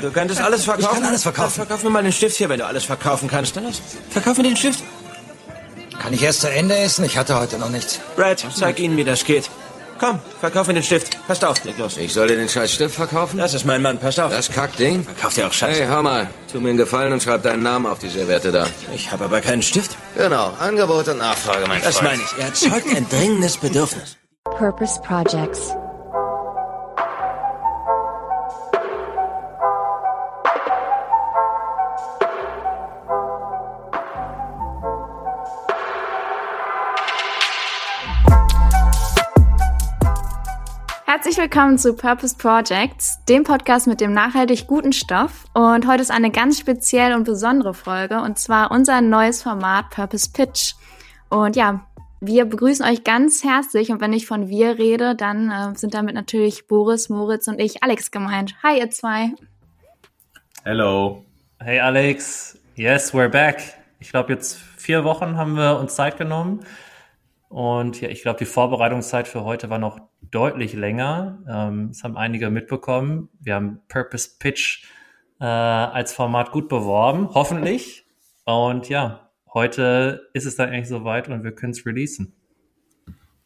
Du könntest alles verkaufen? Ich kann alles verkaufen. Dann verkauf mir mal den Stift hier, wenn du alles verkaufen kannst. Dann. Verkauf mir den Stift. Kann ich erst zu Ende essen? Ich hatte heute noch nichts. Brad, zeig ihnen, wie das geht. Komm, verkauf mir den Stift. Passt auf, leg los. Ich soll dir den scheiß Stift verkaufen? Das ist mein Mann, passt auf. Das Kackding? Verkauft dir auch Scheiße. Hey, hör mal. Tu mir einen Gefallen und schreib deinen Namen auf die Serviette da. Ich habe aber keinen Stift. Genau, Angebot und Nachfrage, mein Das Freund. meine ich. Er erzeugt ein dringendes Bedürfnis. Purpose Projects. Willkommen zu Purpose Projects, dem Podcast mit dem nachhaltig guten Stoff. Und heute ist eine ganz spezielle und besondere Folge, und zwar unser neues Format Purpose Pitch. Und ja, wir begrüßen euch ganz herzlich. Und wenn ich von wir rede, dann äh, sind damit natürlich Boris, Moritz und ich, Alex, gemeint. Hi, ihr zwei. Hello. Hey Alex, yes, we're back. Ich glaube, jetzt vier Wochen haben wir uns Zeit genommen. Und ja, ich glaube, die Vorbereitungszeit für heute war noch deutlich länger. Ähm, das haben einige mitbekommen. Wir haben Purpose Pitch äh, als Format gut beworben, hoffentlich. Und ja, heute ist es dann eigentlich soweit und wir können es releasen.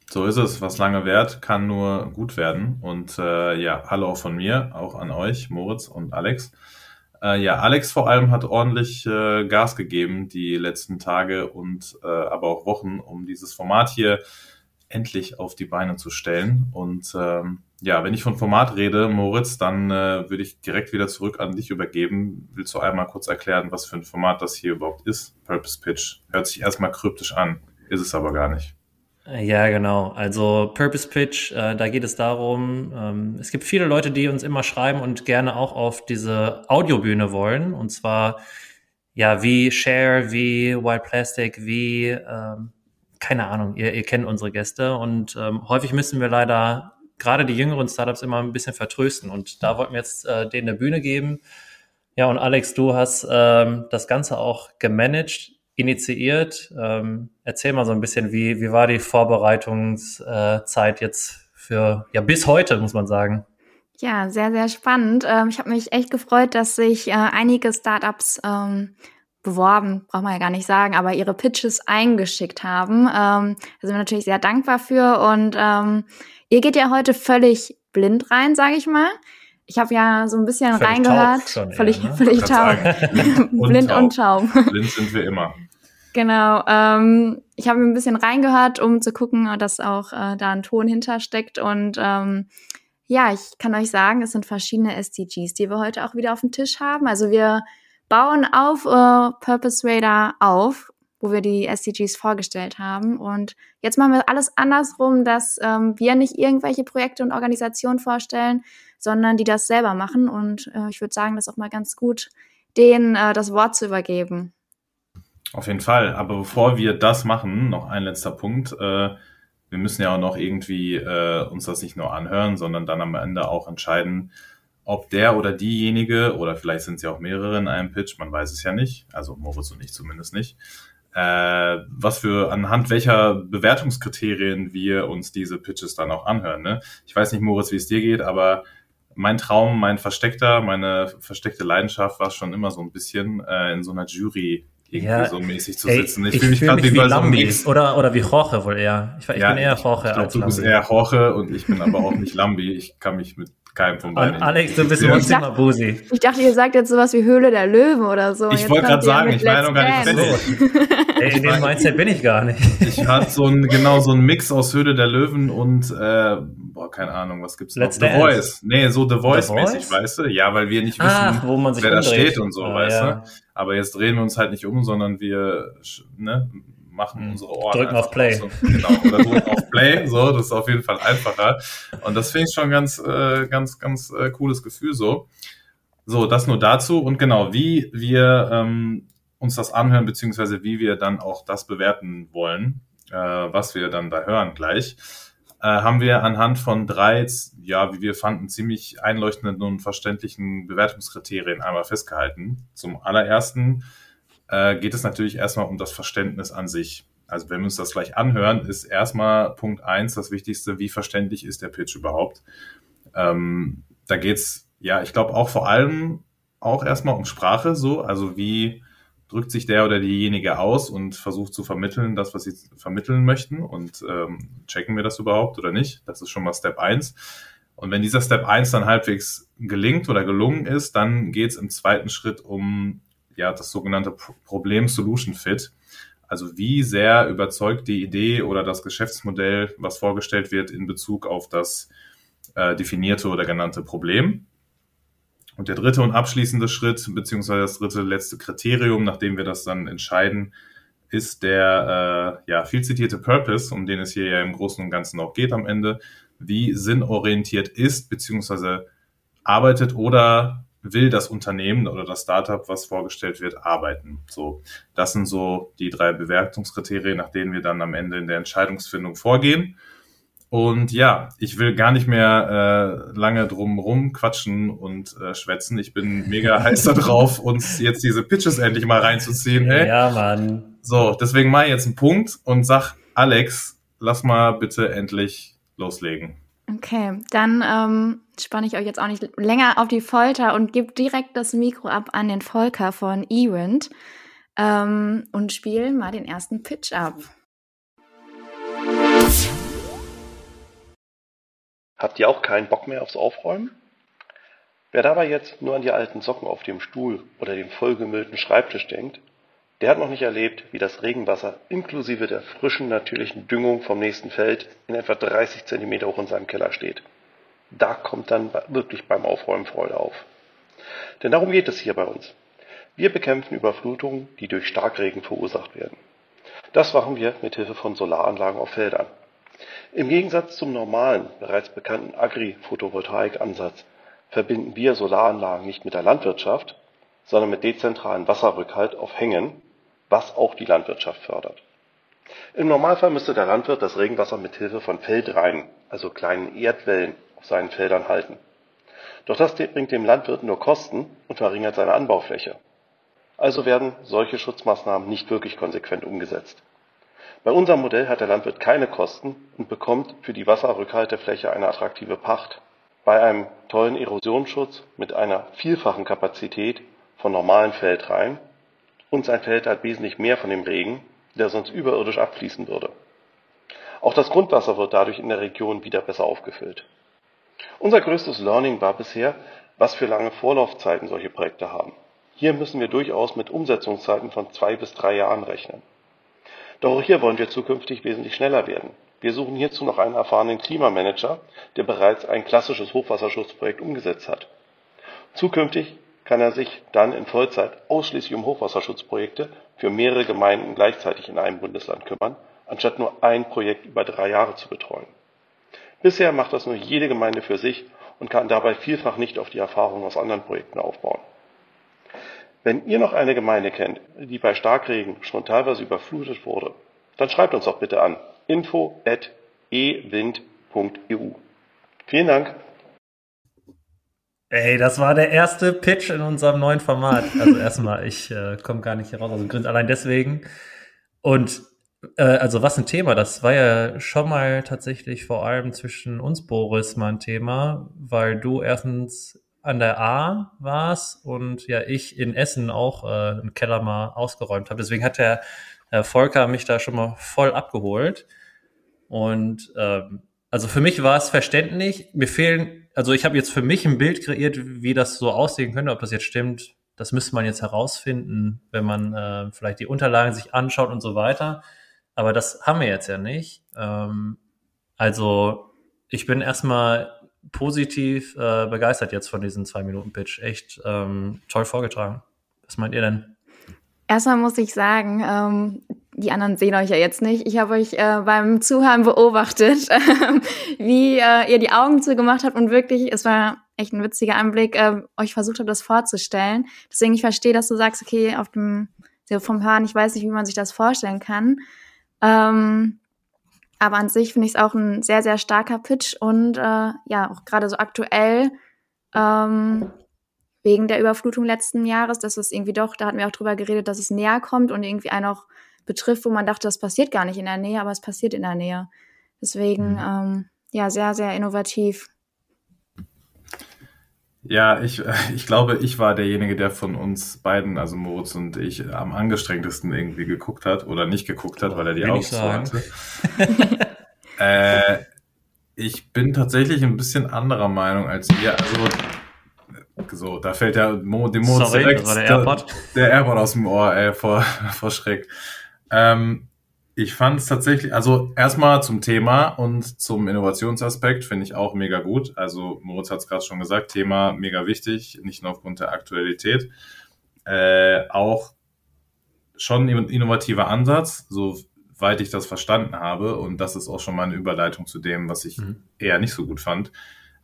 So ist es. Was lange währt, kann nur gut werden. Und äh, ja, hallo auch von mir, auch an euch, Moritz und Alex. Äh, ja, Alex vor allem hat ordentlich äh, Gas gegeben die letzten Tage und äh, aber auch Wochen, um dieses Format hier endlich auf die Beine zu stellen. Und ähm, ja, wenn ich von Format rede, Moritz, dann äh, würde ich direkt wieder zurück an dich übergeben. Willst du einmal kurz erklären, was für ein Format das hier überhaupt ist? Purpose Pitch. Hört sich erstmal kryptisch an, ist es aber gar nicht. Ja, genau. Also Purpose Pitch, äh, da geht es darum, ähm, es gibt viele Leute, die uns immer schreiben und gerne auch auf diese Audiobühne wollen. Und zwar, ja, wie Share, wie Wild Plastic, wie, ähm, keine Ahnung, ihr, ihr kennt unsere Gäste. Und ähm, häufig müssen wir leider gerade die jüngeren Startups immer ein bisschen vertrösten. Und da wollten wir jetzt äh, denen eine Bühne geben. Ja, und Alex, du hast ähm, das Ganze auch gemanagt initiiert. Ähm, erzähl mal so ein bisschen, wie, wie war die Vorbereitungszeit jetzt für, ja, bis heute, muss man sagen. Ja, sehr, sehr spannend. Ähm, ich habe mich echt gefreut, dass sich äh, einige Startups ähm, beworben, braucht man ja gar nicht sagen, aber ihre Pitches eingeschickt haben. Ähm, da sind wir natürlich sehr dankbar für. Und ähm, ihr geht ja heute völlig blind rein, sage ich mal. Ich habe ja so ein bisschen Völlig reingehört. taub schon eher, völlig ne? völlig taub. blind und taub. Blind sind wir immer. Genau. Ähm, ich habe ein bisschen reingehört, um zu gucken, dass auch äh, da ein Ton hintersteckt. Und ähm, ja, ich kann euch sagen, es sind verschiedene SDGs, die wir heute auch wieder auf dem Tisch haben. Also wir bauen auf äh, Purpose Radar auf, wo wir die SDGs vorgestellt haben. Und jetzt machen wir alles andersrum, dass ähm, wir nicht irgendwelche Projekte und Organisationen vorstellen, sondern die das selber machen. Und äh, ich würde sagen, das ist auch mal ganz gut, denen äh, das Wort zu übergeben. Auf jeden Fall. Aber bevor wir das machen, noch ein letzter Punkt. Äh, wir müssen ja auch noch irgendwie äh, uns das nicht nur anhören, sondern dann am Ende auch entscheiden, ob der oder diejenige, oder vielleicht sind sie auch mehrere in einem Pitch, man weiß es ja nicht, also Moritz und ich zumindest nicht, äh, was für, anhand welcher Bewertungskriterien wir uns diese Pitches dann auch anhören. Ne? Ich weiß nicht, Moritz, wie es dir geht, aber mein Traum, mein versteckter, meine versteckte Leidenschaft war schon immer so ein bisschen äh, in so einer Jury irgendwie Ja, so mäßig zu Ey, sitzen. ich fühl fühle mich, wie bei so einem Lambi Mix. oder, oder wie Jorge wohl eher. Ich, ich Ja, bin eher ich Jorge glaube, als du bist Lambi. eher Jorge und ich bin aber auch nicht Lambi. Ich kann mich mit keinem von Und beiden. Alex, du bist Ja. immer Zimmer Busi. Ich dachte, ihr sagt jetzt sowas wie Höhle der Löwen oder so. Ich wollte gerade sagen, ich war ja noch gar nicht fertig. Ey, in dem Mindset bin ich gar nicht. Ich hatte so ein, genau so ein Mix aus Höhle der Löwen und, äh, boah, keine Ahnung, was gibt's noch? The. Voice. Nee, so The Voice-mäßig, Voice? weißt du? Ja, weil wir nicht wissen, Ach, wo man sich wer da umdreht. steht und so, Ah, weißt ja. du? Aber jetzt drehen wir uns halt nicht um, sondern wir, ne, machen Hm. unsere Ohren. Drücken auf Play. Genau, oder drücken auf Play, so, das ist auf jeden Fall einfacher. Und das finde ich schon ganz, äh, ganz, ganz äh, cooles Gefühl so. So, das nur dazu. Und genau, wie wir ähm, uns das anhören, beziehungsweise wie wir dann auch das bewerten wollen, äh, was wir dann da hören gleich, äh, haben wir anhand von drei, ja, wie wir fanden, ziemlich einleuchtenden und verständlichen Bewertungskriterien einmal festgehalten. Zum allerersten äh, geht es natürlich erstmal um das Verständnis an sich. Also wenn wir uns das gleich anhören, ist erstmal Punkt eins das Wichtigste, wie verständlich ist der Pitch überhaupt. Ähm, da geht's ja, ich glaube auch vor allem auch erstmal um Sprache so, also wie drückt sich der oder diejenige aus und versucht zu vermitteln, das, was sie vermitteln möchten und ähm, checken wir das überhaupt oder nicht. Das ist schon mal Step eins. Und wenn dieser Step eins dann halbwegs gelingt oder gelungen ist, dann geht es im zweiten Schritt um ja, das sogenannte Problem-Solution-Fit. Also wie sehr überzeugt die Idee oder das Geschäftsmodell, was vorgestellt wird, in Bezug auf das äh, definierte oder genannte Problem. Und der dritte und abschließende Schritt, beziehungsweise das dritte letzte Kriterium, nachdem wir das dann entscheiden, ist der äh, ja, viel zitierte Purpose, um den es hier ja im Großen und Ganzen auch geht am Ende, wie sinnorientiert ist, beziehungsweise arbeitet oder will das Unternehmen oder das Startup, was vorgestellt wird, arbeiten. So, das sind so die drei Bewertungskriterien, nach denen wir dann am Ende in der Entscheidungsfindung vorgehen. Und ja, ich will gar nicht mehr äh, lange drum rum quatschen und äh, schwätzen. Ich bin mega heiß darauf, uns jetzt diese Pitches endlich mal reinzuziehen. Hey? Ja, Mann. So, deswegen mal jetzt einen Punkt und sag, Alex, lass mal bitte endlich loslegen. Okay, dann ähm, spanne ich euch jetzt auch nicht länger auf die Folter und gebe direkt das Mikro ab an den Volker von Event ähm, und spiele mal den ersten Pitch ab. Habt ihr auch keinen Bock mehr aufs Aufräumen? Wer dabei jetzt nur an die alten Socken auf dem Stuhl oder den vollgemüllten Schreibtisch denkt, der hat noch nicht erlebt, wie das Regenwasser inklusive der frischen natürlichen Düngung vom nächsten Feld in etwa 30 Zentimeter hoch in seinem Keller steht. Da kommt dann wirklich beim Aufräumen Freude auf. Denn darum geht es hier bei uns. Wir bekämpfen Überflutungen, die durch Starkregen verursacht werden. Das machen wir mit Hilfe von Solaranlagen auf Feldern. Im Gegensatz zum normalen, bereits bekannten Agri-Photovoltaik-Ansatz verbinden wir Solaranlagen nicht mit der Landwirtschaft, sondern mit dezentralen Wasserrückhalt auf Hängen, was auch die Landwirtschaft fördert. Im Normalfall müsste der Landwirt das Regenwasser mit Hilfe von Feldreinen, also kleinen Erdwellen, auf seinen Feldern halten. Doch das bringt dem Landwirt nur Kosten und verringert seine Anbaufläche. Also werden solche Schutzmaßnahmen nicht wirklich konsequent umgesetzt. Bei unserem Modell hat der Landwirt keine Kosten und bekommt für die Wasserrückhaltefläche eine attraktive Pacht. Bei einem tollen Erosionsschutz mit einer vielfachen Kapazität von normalen Feldreihen und sein Feld hat wesentlich mehr von dem Regen, der sonst überirdisch abfließen würde. Auch das Grundwasser wird dadurch in der Region wieder besser aufgefüllt. Unser größtes Learning war bisher, was für lange Vorlaufzeiten solche Projekte haben. Hier müssen wir durchaus mit Umsetzungszeiten von zwei bis drei Jahren rechnen. Doch auch hier wollen wir zukünftig wesentlich schneller werden. Wir suchen hierzu noch einen erfahrenen Klimamanager, der bereits ein klassisches Hochwasserschutzprojekt umgesetzt hat. Zukünftig kann er sich dann in Vollzeit ausschließlich um Hochwasserschutzprojekte für mehrere Gemeinden gleichzeitig in einem Bundesland kümmern, anstatt nur ein Projekt über drei Jahre zu betreuen. Bisher macht das nur jede Gemeinde für sich und kann dabei vielfach nicht auf die Erfahrungen aus anderen Projekten aufbauen. Wenn ihr noch eine Gemeinde kennt, die bei Starkregen schon teilweise überflutet wurde, dann schreibt uns doch bitte an info@ewind.eu. Vielen Dank. Ey, das war der erste Pitch in unserem neuen Format. Also erstmal, ich äh, komme gar nicht hier raus, also grinst allein deswegen. Und also was ein Thema, das war ja schon mal tatsächlich vor allem zwischen uns, Boris, mal ein Thema, weil du erstens an der A warst und ja ich in Essen auch äh, einen Keller mal ausgeräumt habe. Deswegen hat der äh, Volker mich da schon mal voll abgeholt. Und ähm, also für mich war es verständlich. Mir fehlen, also ich habe jetzt für mich ein Bild kreiert, wie das so aussehen könnte, ob das jetzt stimmt. Das müsste man jetzt herausfinden, wenn man äh, vielleicht die Unterlagen sich anschaut und so weiter. Aber das haben wir jetzt ja nicht. Ähm, also ich bin erstmal positiv äh, begeistert jetzt von diesem Zwei-Minuten-Pitch. Echt ähm, toll vorgetragen. Was meint ihr denn? Erstmal muss ich sagen, ähm, die anderen sehen euch ja jetzt nicht. Ich habe euch äh, beim Zuhören beobachtet, wie äh, ihr die Augen zugemacht habt und wirklich, es war echt ein witziger Anblick, äh, euch versucht habt, das vorzustellen. Deswegen, ich verstehe, dass du sagst, okay, auf dem, vom Hören, ich weiß nicht, wie man sich das vorstellen kann. Ähm, aber an sich finde ich es auch ein sehr, sehr starker Pitch und äh, ja, auch gerade so aktuell ähm, wegen der Überflutung letzten Jahres, dass es irgendwie doch, da hatten wir auch drüber geredet, dass es näher kommt und irgendwie einen auch betrifft, wo man dachte, das passiert gar nicht in der Nähe, aber es passiert in der Nähe. Deswegen, mhm. ähm, ja, sehr, sehr innovativ. Ja, ich, ich glaube, ich war derjenige, der von uns beiden, also Moritz und ich, am angestrengtesten irgendwie geguckt hat oder nicht geguckt hat, weil er die Will Augen zu hatte. äh, ich bin tatsächlich ein bisschen anderer Meinung als ihr. Also, so, da fällt der Mo, dem Moritz Sorry, direkt war der AirPod. der AirPod aus dem Ohr, ey, vor, vor Schreck. Ähm, ich fand es tatsächlich, also erstmal zum Thema und zum Innovationsaspekt finde ich auch mega gut. Also Moritz hat es gerade schon gesagt, Thema mega wichtig, nicht nur aufgrund der Aktualität. Äh, auch schon ein innovativer Ansatz, soweit ich das verstanden habe. Und das ist auch schon mal eine Überleitung zu dem, was ich Mhm. eher nicht so gut fand.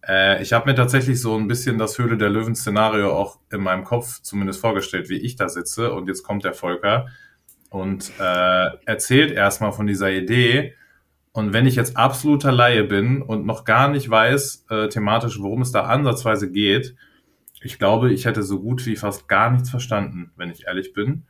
Äh, ich habe mir tatsächlich so ein bisschen das Höhle der Löwen-Szenario auch in meinem Kopf zumindest vorgestellt, wie ich da sitze. Und jetzt kommt der Volker und äh, erzählt erstmal von dieser Idee. Und wenn ich jetzt absoluter Laie bin und noch gar nicht weiß äh, thematisch, worum es da ansatzweise geht, ich glaube, ich hätte so gut wie fast gar nichts verstanden, wenn ich ehrlich bin.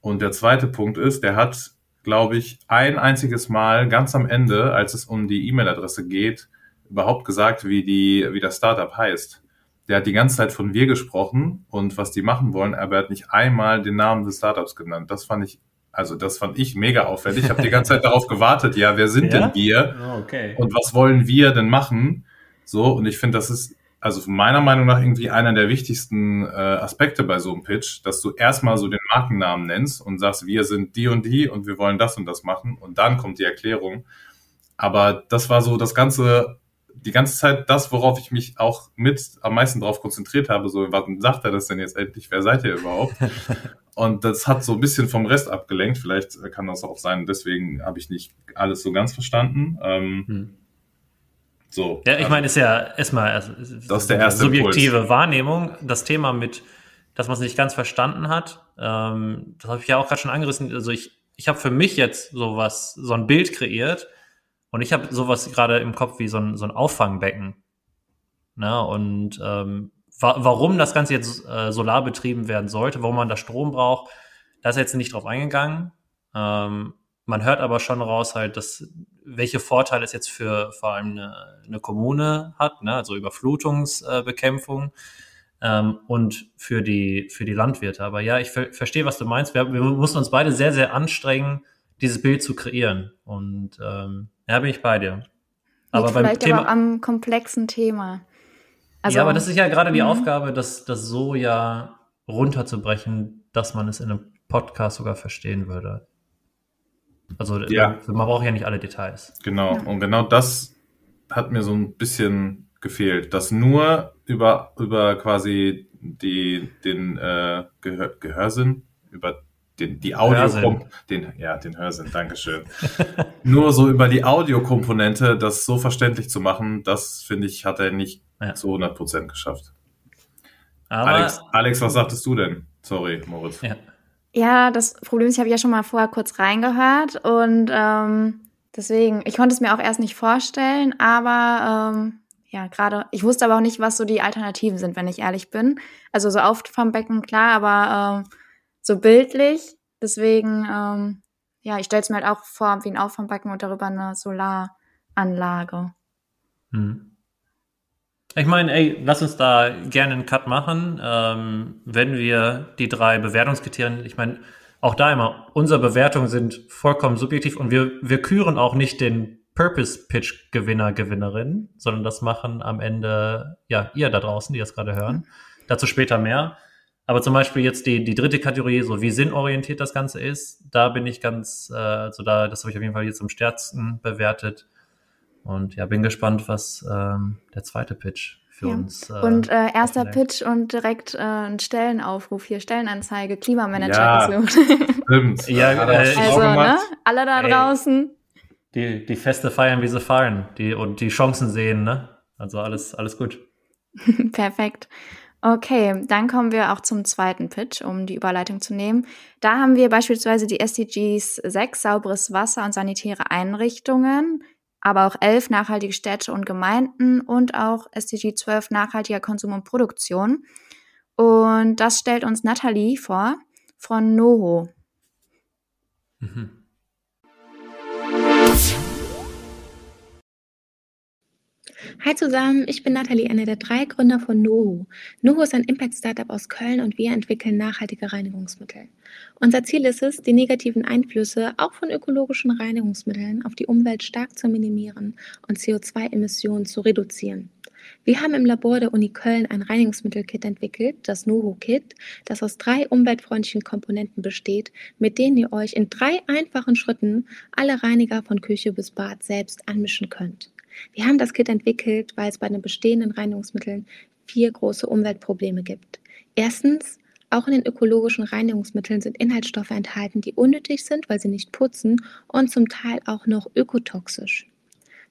Und der zweite Punkt ist, der hat, glaube ich, ein einziges Mal ganz am Ende, als es um die E-Mail-Adresse geht, überhaupt gesagt, wie die, wie das Startup heißt. Der hat die ganze Zeit von wir gesprochen und was die machen wollen, aber er hat nicht einmal den Namen des Startups genannt. Das fand ich, also das fand ich mega auffällig. Ich habe die ganze Zeit darauf gewartet, ja, wer sind Ja? denn wir? Oh, okay. und was wollen wir denn machen? So, und ich finde, das ist also meiner Meinung nach irgendwie einer der wichtigsten äh, Aspekte bei so einem Pitch, dass du erstmal so den Markennamen nennst und sagst, wir sind die und die und wir wollen das und das machen und dann kommt die Erklärung. Aber das war so das ganze, die ganze Zeit das, worauf ich mich auch mit am meisten drauf konzentriert habe. So, was sagt er das denn jetzt endlich? Wer seid ihr überhaupt? Und das hat so ein bisschen vom Rest abgelenkt. Vielleicht kann das auch sein. Deswegen habe ich nicht alles so ganz verstanden. Ähm, Hm. so. Ja, ich meine, ist ja erstmal also, Das ist der erste subjektive Impuls. Wahrnehmung. Das Thema mit, dass man es nicht ganz verstanden hat, ähm, das habe ich ja auch gerade schon angerissen. Also ich, ich habe für mich jetzt sowas, so ein Bild kreiert und ich habe sowas gerade im Kopf wie so ein, so ein Auffangbecken. Na, und ähm, wa warum das Ganze jetzt äh, solar betrieben werden sollte, warum man da Strom braucht, da ist jetzt nicht drauf eingegangen. Ähm, man hört aber schon raus halt, dass welche Vorteile es jetzt für vor allem eine, eine Kommune hat, ne? also Überflutungsbekämpfung ähm, und für die für die Landwirte. Aber ja, ich ver verstehe, was du meinst. Wir, wir mussten uns beide sehr sehr anstrengen, dieses Bild zu kreieren. Und ähm, ja, bin ich bei dir. Aber Liegt beim vielleicht Thema, aber auch am komplexen Thema. Also, ja, aber das ist ja gerade die Mhm. Aufgabe, das, das so ja runterzubrechen, dass man es in einem Podcast sogar verstehen würde. Also Ja. man braucht ja nicht alle Details. Genau. Ja. Und genau das hat mir so ein bisschen gefehlt, dass nur über, über quasi die, den äh, Gehör, Gehörsinn, über den, die Audio, Hörsinn. den, ja, den Hörsinn, Dankeschön. nur so über die Audiokomponente das so verständlich zu machen, das finde ich, hat er nicht Ja. zu 100 Prozent geschafft. Aber Alex, Alex, was sagtest du denn? Sorry, Moritz. ja. Ja, das Problem ist, ich habe ja schon mal vorher kurz reingehört und ähm, deswegen, ich konnte es mir auch erst nicht vorstellen, aber ähm, ja, gerade, ich wusste aber auch nicht, was so die Alternativen sind, wenn ich ehrlich bin. Also so Auffangbecken, klar, aber ähm, so bildlich, deswegen, ähm, ja, ich stelle es mir halt auch vor wie ein Auffangbecken und darüber eine Solaranlage. Hm. Ich meine, ey, lass uns da gerne einen Cut machen, ähm, wenn wir die drei Bewertungskriterien, ich meine, auch da immer, unsere Bewertungen sind vollkommen subjektiv und wir, wir küren auch nicht den Purpose Pitch Gewinner, Gewinnerin, sondern das machen am Ende, ja, ihr da draußen, die das gerade hören. Dazu später mehr. Aber zum Beispiel jetzt die, die dritte Kategorie, so wie sinnorientiert das Ganze ist, da bin ich ganz, äh, also da, das habe ich auf jeden Fall jetzt am stärksten bewertet. Und ja, bin gespannt, was ähm, der zweite Pitch für Ja. uns. Äh, Und äh, erster. Pitch und direkt äh, ein Stellenaufruf hier, Stellenanzeige, Klimamanager Ja. gesucht. Stimmt. Ja, er äh, also, ne? Alle da Ey. draußen. Die, die Feste feiern, wie sie fallen. Die, und die Chancen sehen, ne? Also alles, alles gut. Perfekt. Okay, dann kommen wir auch zum zweiten Pitch, um die Überleitung zu nehmen. Da haben wir beispielsweise die SDGs 6, sauberes Wasser und sanitäre Einrichtungen, aber auch 11 nachhaltige Städte und Gemeinden und auch SDG 12 nachhaltiger Konsum und Produktion. Und das stellt uns Nathalie vor von NOHO. Mhm. Hi zusammen, ich bin Nathalie, eine der drei Gründer von Noho. Noho ist ein Impact-Startup aus Köln und wir entwickeln nachhaltige Reinigungsmittel. Unser Ziel ist es, die negativen Einflüsse auch von ökologischen Reinigungsmitteln auf die Umwelt stark zu minimieren und CO2-Emissionen zu reduzieren. Wir haben im Labor der Uni Köln ein Reinigungsmittelkit entwickelt, das Noho-Kit, das aus drei umweltfreundlichen Komponenten besteht, mit denen ihr euch in drei einfachen Schritten alle Reiniger von Küche bis Bad selbst anmischen könnt. Wir haben das Kit entwickelt, weil es bei den bestehenden Reinigungsmitteln vier große Umweltprobleme gibt. Erstens, auch in den ökologischen Reinigungsmitteln sind Inhaltsstoffe enthalten, die unnötig sind, weil sie nicht putzen und zum Teil auch noch ökotoxisch.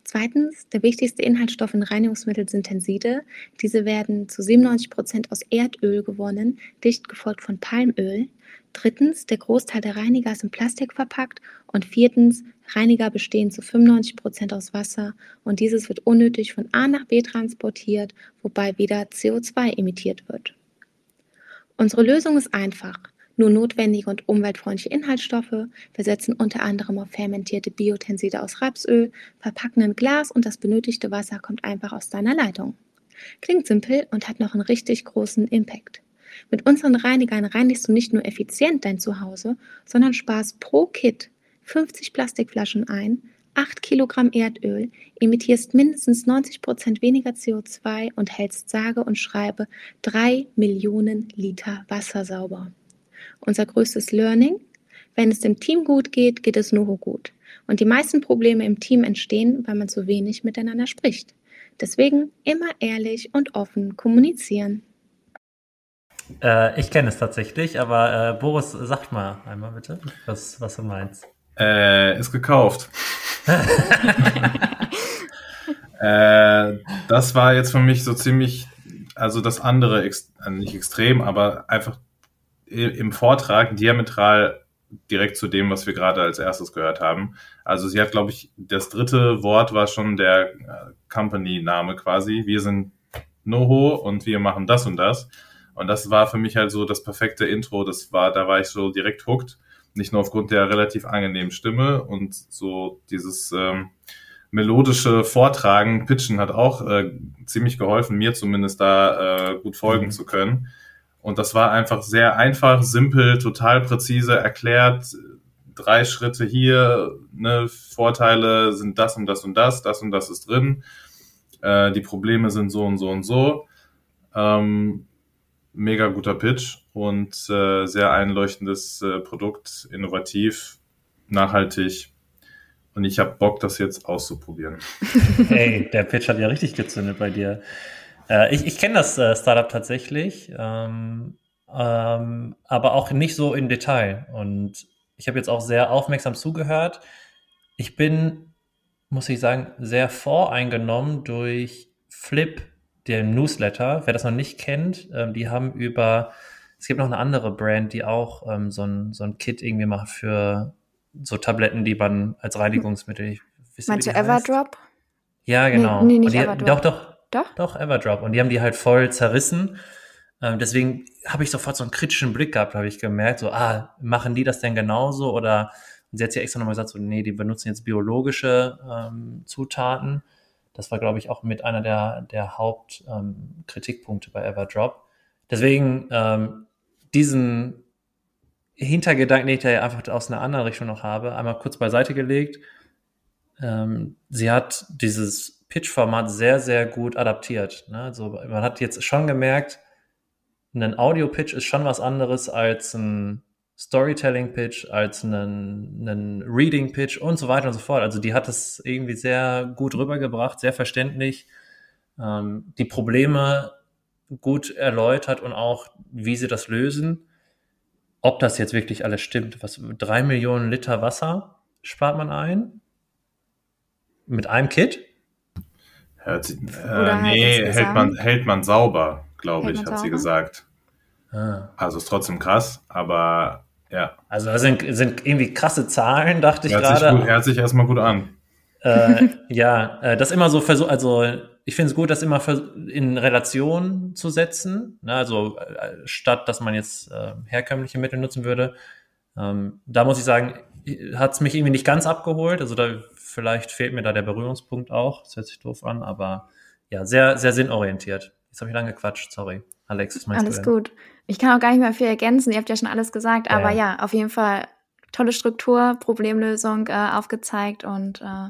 Zweitens, der wichtigste Inhaltsstoff in Reinigungsmitteln sind Tenside. Diese werden zu 97 Prozent aus Erdöl gewonnen, dicht gefolgt von Palmöl. Drittens, der Großteil der Reiniger ist in Plastik verpackt. Und viertens, Reiniger bestehen zu 95 Prozent aus Wasser und dieses wird unnötig von A nach B transportiert, wobei wieder CO2 emittiert wird. Unsere Lösung ist einfach. Nur notwendige und umweltfreundliche Inhaltsstoffe. Wir setzen unter anderem auf fermentierte Biotenside aus Rapsöl, verpacken in Glas und das benötigte Wasser kommt einfach aus deiner Leitung. Klingt simpel und hat noch einen richtig großen Impact. Mit unseren Reinigern reinigst du nicht nur effizient dein Zuhause, sondern sparst pro Kit 50 Plastikflaschen ein, 8 Kilogramm Erdöl, emittierst mindestens 90 Prozent weniger CO2 und hältst sage und schreibe 3 Millionen Liter Wasser sauber. Unser größtes Learning? Wenn es dem Team gut geht, geht es Noho gut. Und die meisten Probleme im Team entstehen, weil man zu wenig miteinander spricht. Deswegen immer ehrlich und offen kommunizieren. Äh, ich kenne es tatsächlich, aber äh, Boris, sag mal einmal bitte, was, was du meinst. Äh, ist gekauft. äh, das war jetzt für mich so ziemlich, also das andere, ex äh, nicht extrem, aber einfach im Vortrag diametral direkt zu dem, was wir gerade als erstes gehört haben. Also sie hat, glaube ich, das dritte Wort war schon der äh, Company-Name quasi. Wir sind Noho und wir machen das und das. Und das war für mich halt so das perfekte Intro. Das war, da war ich so direkt hooked. Nicht nur aufgrund der relativ angenehmen Stimme und so dieses ähm, melodische Vortragen, Pitchen hat auch äh, ziemlich geholfen, mir zumindest da äh, gut folgen mhm. zu können. Und das war einfach sehr einfach, simpel, total präzise erklärt. Drei Schritte hier, ne, Vorteile sind das und das und das, das und das ist drin. Äh, die Probleme sind so und so und so. Ähm, mega guter Pitch und äh, sehr einleuchtendes äh, Produkt, innovativ, nachhaltig. Und ich habe Bock, das jetzt auszuprobieren. Hey, der Pitch hat ja richtig gezündet bei dir. Äh, ich ich kenne das äh, Startup tatsächlich, ähm, ähm, aber auch nicht so im Detail. Und ich habe jetzt auch sehr aufmerksam zugehört. Ich bin, muss ich sagen, sehr voreingenommen durch Flip, den Newsletter. Wer das noch nicht kennt, ähm, die haben über, es gibt noch eine andere Brand, die auch ähm, so, ein, so ein Kit irgendwie macht für so Tabletten, die man als Reinigungsmittel. Meinst du Everdrop? Ja, genau. Nee, nee nicht die, Everdrop. Doch, doch, Doch? doch, Everdrop. Und die haben die halt voll zerrissen. Ähm, deswegen habe ich sofort so einen kritischen Blick gehabt, habe ich gemerkt, so, ah, machen die das denn genauso? Oder und sie hat ja extra nochmal gesagt, so, nee, die benutzen jetzt biologische ähm, Zutaten. Das war, glaube ich, auch mit einer der, der Hauptkritikpunkte ähm, bei Everdrop. Deswegen ähm, diesen Hintergedanken, den ich da einfach aus einer anderen Richtung noch habe, einmal kurz beiseite gelegt. Ähm, sie hat dieses Pitch-Format sehr, sehr gut adaptiert. Ne? Also man hat jetzt schon gemerkt, ein Audio-Pitch ist schon was anderes als ein Storytelling-Pitch, als ein, ein Reading-Pitch und so weiter und so fort. Also die hat es irgendwie sehr gut rübergebracht, sehr verständlich, ähm, die Probleme gut erläutert und auch, wie sie das lösen. Ob das jetzt wirklich alles stimmt. Was, drei Millionen Liter Wasser spart man ein? Mit einem Kit? Hört sie, äh, nee, hält man, hält man sauber, glaube ich, hat sauber? sie gesagt. Ah. Also ist trotzdem krass, aber ja. Also das sind, sind irgendwie krasse Zahlen, dachte ich gerade. Hört sich erstmal gut an. Äh, ja, äh, das immer so versucht, also ich finde es gut, das immer in Relation zu setzen. Ne? Also äh, statt, dass man jetzt äh, herkömmliche Mittel nutzen würde. Ähm, da muss ich sagen, hat es mich irgendwie nicht ganz abgeholt. Also da vielleicht fehlt mir da der Berührungspunkt auch. Das hört sich doof an, aber ja, sehr, sehr sinnorientiert. Jetzt habe ich lange gequatscht, sorry. Alex, was meinst Alles du denn? gut. Ich kann auch gar nicht mehr viel ergänzen. Ihr habt ja schon alles gesagt, Ja. aber ja, auf jeden Fall tolle Struktur, Problemlösung äh, aufgezeigt und äh,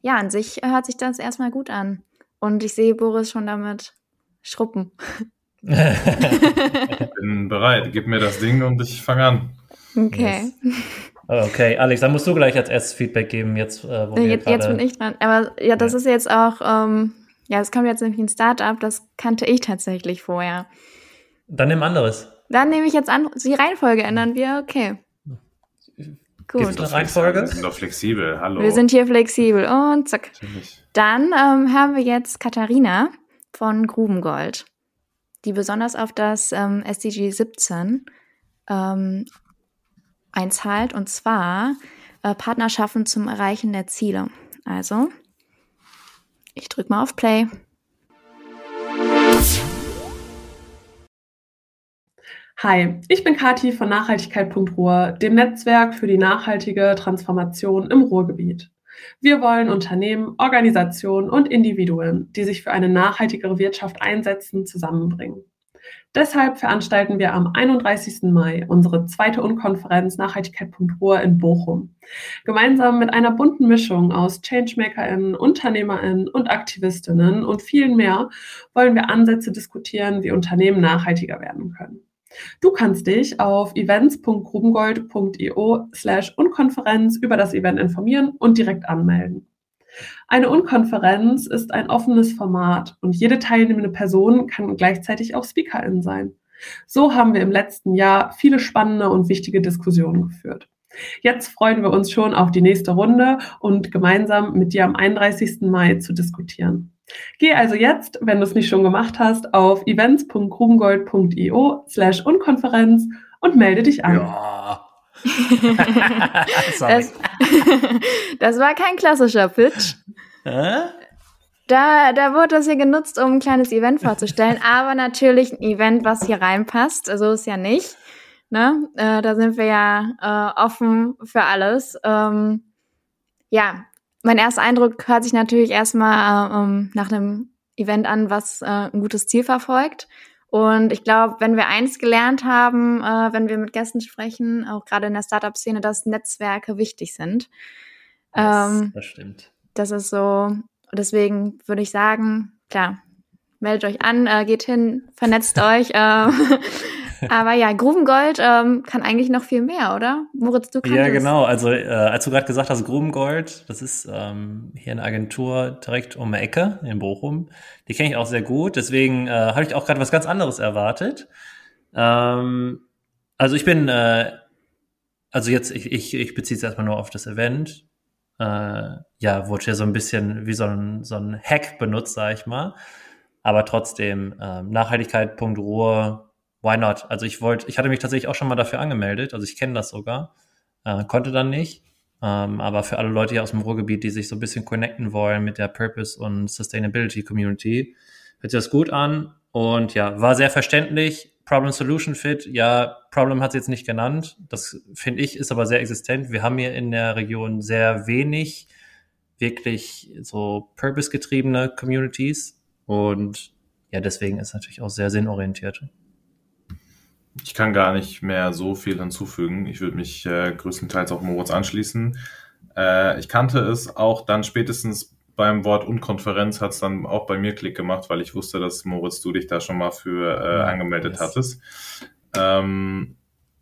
ja, an sich hört sich das erstmal gut an. Und ich sehe Boris schon damit schruppen. Bin bereit. Gib mir das Ding und ich fange an. Okay. Okay, Alex, dann musst du gleich als erstes Feedback geben, jetzt, äh, wo wir Jetzt, jetzt bin ich dran. Aber ja, das ist jetzt auch, ähm, ja, es kommt jetzt nämlich ein Startup, das kannte ich tatsächlich vorher. Dann nimm anderes. Dann nehme ich jetzt an, die Reihenfolge ändern wir, okay. Gibt's Gut. eine Reihenfolge? Wir sind doch flexibel. Hallo. Wir sind hier flexibel und zack. Natürlich. Dann ähm, haben wir jetzt Katharina von Grubengold, die besonders auf das ähm, SDG 17 ähm, einzahlt und zwar äh, Partnerschaften zum Erreichen der Ziele. Also, ich drücke mal auf Play. Hi, ich bin Kati von Nachhaltigkeit.ruhr, dem Netzwerk für die nachhaltige Transformation im Ruhrgebiet. Wir wollen Unternehmen, Organisationen und Individuen, die sich für eine nachhaltigere Wirtschaft einsetzen, zusammenbringen. Deshalb veranstalten wir am 31. Mai unsere zweite Unkonferenz Nachhaltigkeit.ruhr in Bochum. Gemeinsam mit einer bunten Mischung aus ChangemakerInnen, UnternehmerInnen und AktivistInnen und vielen mehr wollen wir Ansätze diskutieren, wie Unternehmen nachhaltiger werden können. Du kannst dich auf events.grubengold.io slash Unkonferenz über das Event informieren und direkt anmelden. Eine Unkonferenz ist ein offenes Format und jede teilnehmende Person kann gleichzeitig auch Speakerin sein. So haben wir im letzten Jahr viele spannende und wichtige Diskussionen geführt. Jetzt freuen wir uns schon auf die nächste Runde und gemeinsam mit dir am 31. Mai zu diskutieren. Geh also jetzt, wenn du es nicht schon gemacht hast, auf events.grubengold.io slash Unkonferenz und melde dich an. Ja. Das, das war kein klassischer Pitch. Hä? Da, da wurde das hier genutzt, um ein kleines Event vorzustellen, aber natürlich ein Event, was hier reinpasst. So ist ja nicht. Ne? Äh, da sind wir ja äh, offen für alles. Ähm, ja, mein erster Eindruck hört sich natürlich erstmal äh, ähm, nach einem Event an, was äh, ein gutes Ziel verfolgt. Und ich glaube, wenn wir eins gelernt haben, äh, wenn wir mit Gästen sprechen, auch gerade in der Startup-Szene, dass Netzwerke wichtig sind. Ähm, das stimmt. das ist so, deswegen würde ich sagen, klar, meldet euch an, äh, geht hin, vernetzt euch. Äh, aber ja, Grubengold ähm, kann eigentlich noch viel mehr, oder? Moritz, du kannst Ja, genau. Also, äh, als du gerade gesagt hast, Grubengold, das ist ähm, hier eine Agentur direkt um die Ecke in Bochum. Die kenne ich auch sehr gut. Deswegen äh, habe ich auch gerade was ganz anderes erwartet. Ähm, also ich bin, äh, also jetzt, ich, ich, ich beziehe es erstmal nur auf das Event. Äh, ja, wurde ja so ein bisschen wie so ein, so ein Hack benutzt, sag ich mal. Aber trotzdem, ähm, Nachhaltigkeit.ruhr, why not? Also ich wollte, ich hatte mich tatsächlich auch schon mal dafür angemeldet, also ich kenne das sogar, äh, konnte dann nicht. Ähm, aber für alle Leute hier aus dem Ruhrgebiet, die sich so ein bisschen connecten wollen mit der Purpose und Sustainability Community, hört sich das gut an und ja, war sehr verständlich. Problem Solution Fit, ja, Problem hat es jetzt nicht genannt. Das finde ich ist aber sehr existent. Wir haben hier in der Region sehr wenig wirklich so purpose-getriebene Communities und ja, deswegen ist es natürlich auch sehr sinnorientiert. Ich kann gar nicht mehr so viel hinzufügen. Ich würde mich äh, größtenteils auch Moritz anschließen. Äh, ich kannte es auch dann spätestens beim Wort Unkonferenz hat es dann auch bei mir Klick gemacht, weil ich wusste, dass Moritz, du dich da schon mal für äh, angemeldet yes. hattest. Ähm,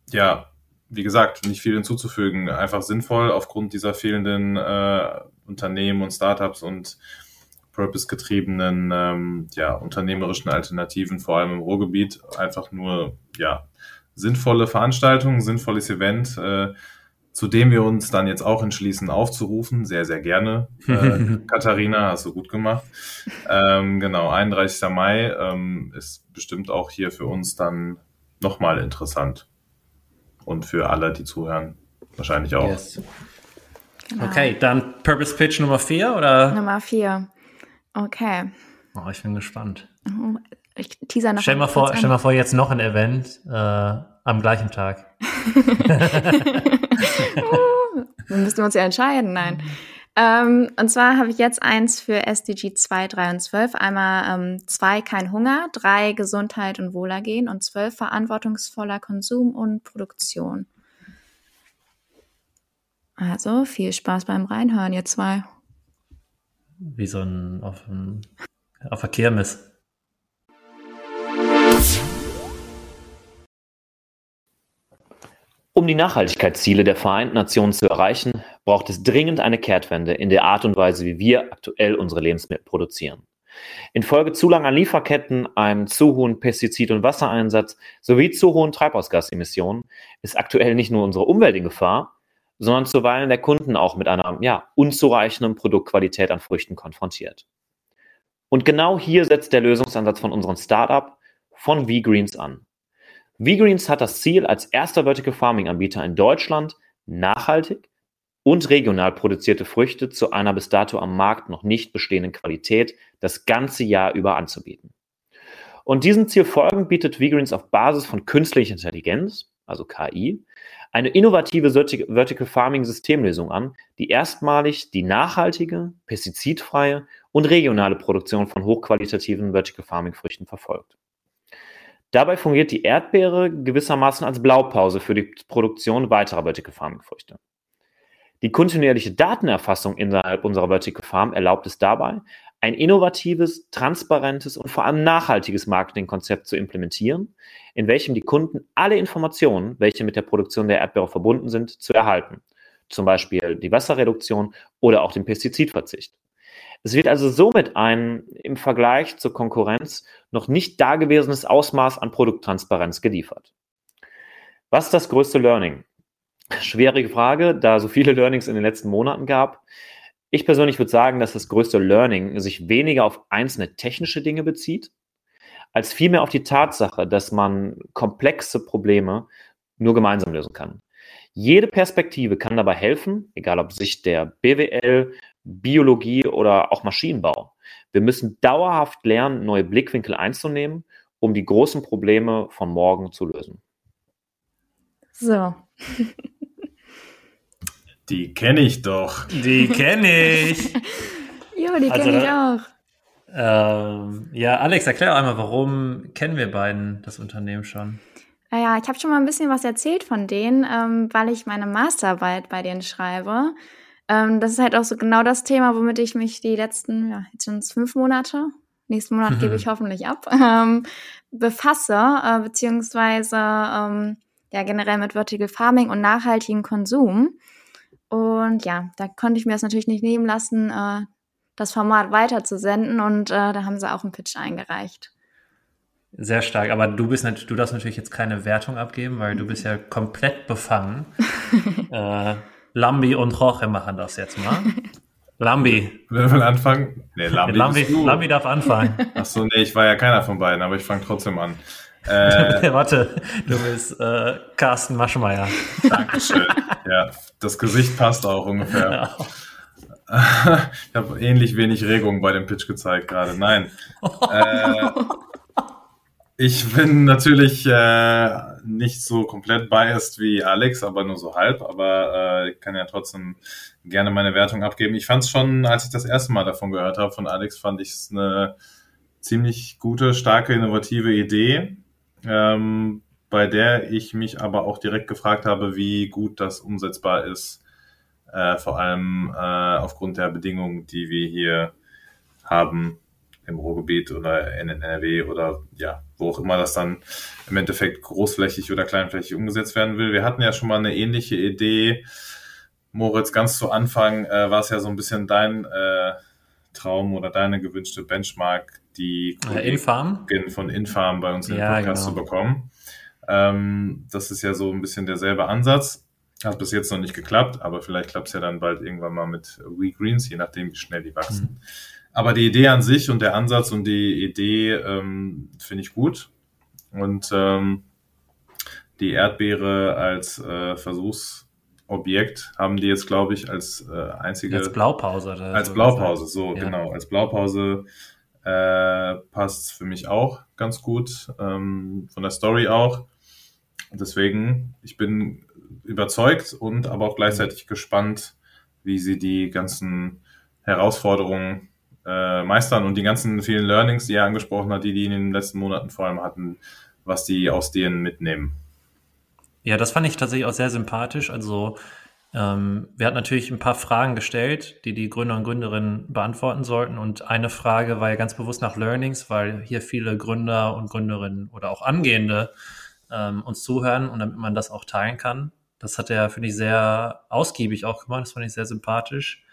ja, wie gesagt, nicht viel hinzuzufügen. Einfach sinnvoll aufgrund dieser fehlenden äh, Unternehmen und Startups und purpose-getriebenen, ähm, ja, unternehmerischen Alternativen, vor allem im Ruhrgebiet, einfach nur, ja, sinnvolle Veranstaltungen, sinnvolles Event, äh, zu dem wir uns dann jetzt auch entschließen aufzurufen. Sehr, sehr gerne. Äh, Katharina, hast du gut gemacht. Ähm, genau, 31. Mai ähm, ist bestimmt auch hier für uns dann nochmal interessant. Und für alle, die zuhören, wahrscheinlich auch. Yes. Genau. Okay, dann Purpose Pitch Nummer vier oder? Nummer vier. Okay. Oh, ich bin gespannt. Ich teaser noch Stell mal vor, stell mal vor, jetzt noch ein Event äh, am gleichen Tag. Dann müssten wir uns ja entscheiden. Nein. Ähm, und zwar habe ich jetzt eins für SDG 2, 3 und 12. Einmal ähm, zwei kein Hunger, drei Gesundheit und Wohlergehen und zwölf verantwortungsvoller Konsum und Produktion. Also viel Spaß beim Reinhören, ihr zwei. Wie so ein auf, ein, auf der Kirmes. Um die Nachhaltigkeitsziele der Vereinten Nationen zu erreichen, braucht es dringend eine Kehrtwende in der Art und Weise, wie wir aktuell unsere Lebensmittel produzieren. Infolge zu langer Lieferketten, einem zu hohen Pestizid- und Wassereinsatz sowie zu hohen Treibhausgasemissionen ist aktuell nicht nur unsere Umwelt in Gefahr, sondern zuweilen der Kunden auch mit einer ja, unzureichenden Produktqualität an Früchten konfrontiert. Und genau hier setzt der Lösungsansatz von unserem Startup von V-Greens an. V-Greens hat das Ziel, als erster Vertical Farming Anbieter in Deutschland nachhaltig und regional produzierte Früchte zu einer bis dato am Markt noch nicht bestehenden Qualität das ganze Jahr über anzubieten. Und diesem Ziel folgend bietet V-Greens auf Basis von künstlicher Intelligenz, also KI, eine innovative Vertical Farming Systemlösung an, die erstmalig die nachhaltige, pestizidfreie und regionale Produktion von hochqualitativen Vertical Farming Früchten verfolgt. Dabei fungiert die Erdbeere gewissermaßen als Blaupause für die Produktion weiterer Vertical Farming Früchte. Die kontinuierliche Datenerfassung innerhalb unserer Vertical Farm erlaubt es dabei, ein innovatives, transparentes und vor allem nachhaltiges Marketingkonzept zu implementieren, in welchem die Kunden alle Informationen, welche mit der Produktion der Erdbeere verbunden sind, zu erhalten. Zum Beispiel die Wasserreduktion oder auch den Pestizidverzicht. Es wird also somit ein im Vergleich zur Konkurrenz noch nicht dagewesenes Ausmaß an Produkttransparenz geliefert. Was ist das größte Learning? Schwierige Frage, da so viele Learnings in den letzten Monaten gab. Ich persönlich würde sagen, dass das größte Learning sich weniger auf einzelne technische Dinge bezieht, als vielmehr auf die Tatsache, dass man komplexe Probleme nur gemeinsam lösen kann. Jede Perspektive kann dabei helfen, egal ob Sicht der BWL, Biologie oder auch Maschinenbau. Wir müssen dauerhaft lernen, neue Blickwinkel einzunehmen, um die großen Probleme von morgen zu lösen. So. Die kenne ich doch. Die kenne ich. jo, die also, kenne ich auch. Ähm, ja, Alex, erklär einmal, warum kennen wir beiden das Unternehmen schon? Naja, ich habe schon mal ein bisschen was erzählt von denen, ähm, weil ich meine Masterarbeit bei denen schreibe. Ähm, das ist halt auch so genau das Thema, womit ich mich die letzten, ja, jetzt sind es fünf Monate, nächsten Monat gebe ich hoffentlich ab, ähm, befasse, äh, beziehungsweise ähm, ja generell mit Vertical Farming und nachhaltigen Konsum. Und ja, da konnte ich mir das natürlich nicht nehmen lassen, äh, das Format weiterzusenden und äh, da haben sie auch einen Pitch eingereicht. Sehr stark, aber du bist du darfst natürlich jetzt keine Wertung abgeben, weil du bist ja komplett befangen. äh, Lambi und Jorge machen das jetzt mal. Lambi. Wer will anfangen? Nee, Lambi, Lambi, Lambi darf anfangen. Achso, nee, ich war ja keiner von beiden, aber ich fange trotzdem an. Äh, Warte, du bist äh, Carsten Maschmeyer. Dankeschön. Ja, das Gesicht passt auch ungefähr. Ja. ich habe ähnlich wenig Regung bei dem Pitch gezeigt gerade. Nein. Äh, ich bin natürlich äh, nicht so komplett biased wie Alex, aber nur so halb. Aber äh, ich kann ja trotzdem gerne meine Wertung abgeben. Ich fand es schon, als ich das erste Mal davon gehört habe von Alex, fand ich es eine ziemlich gute, starke, innovative Idee ähm, bei der ich mich aber auch direkt gefragt habe, wie gut das umsetzbar ist, äh, vor allem äh, aufgrund der Bedingungen, die wir hier haben im Ruhrgebiet oder in NRW oder ja, wo auch immer das dann im Endeffekt großflächig oder kleinflächig umgesetzt werden will. Wir hatten ja schon mal eine ähnliche Idee. Moritz, ganz zu Anfang äh, war es ja so ein bisschen dein äh, Traum oder deine gewünschte Benchmark, die äh, Infarm? von Infarm bei uns in ja, den Podcast genau. zu bekommen. Ähm, das ist ja so ein bisschen derselbe Ansatz. Hat bis jetzt noch nicht geklappt, aber vielleicht klappt es ja dann bald irgendwann mal mit We Greens, je nachdem, wie schnell die wachsen. Mhm. Aber die Idee an sich und der Ansatz und die Idee ähm, finde ich gut. Und ähm, die Erdbeere als äh, Versuchsobjekt haben die jetzt, glaube ich, als äh, einzige. Als Blaupause. Als Blaupause, so, ja. genau. Als Blaupause äh, passt für mich auch ganz gut, ähm, von der Story auch. Deswegen, ich bin überzeugt und aber auch gleichzeitig gespannt, wie sie die ganzen Herausforderungen äh, meistern und die ganzen vielen Learnings, die er angesprochen hat, die die in den letzten Monaten vor allem hatten, was die aus denen mitnehmen. Ja, das fand ich tatsächlich auch sehr sympathisch. Also ähm, wir hatten natürlich ein paar Fragen gestellt, die die Gründer und Gründerinnen beantworten sollten. Und eine Frage war ja ganz bewusst nach Learnings, weil hier viele Gründer und Gründerinnen oder auch Angehende ähm, uns zuhören und damit man das auch teilen kann. Das hat er, finde ich, sehr ausgiebig auch gemacht. Das fand ich sehr sympathisch.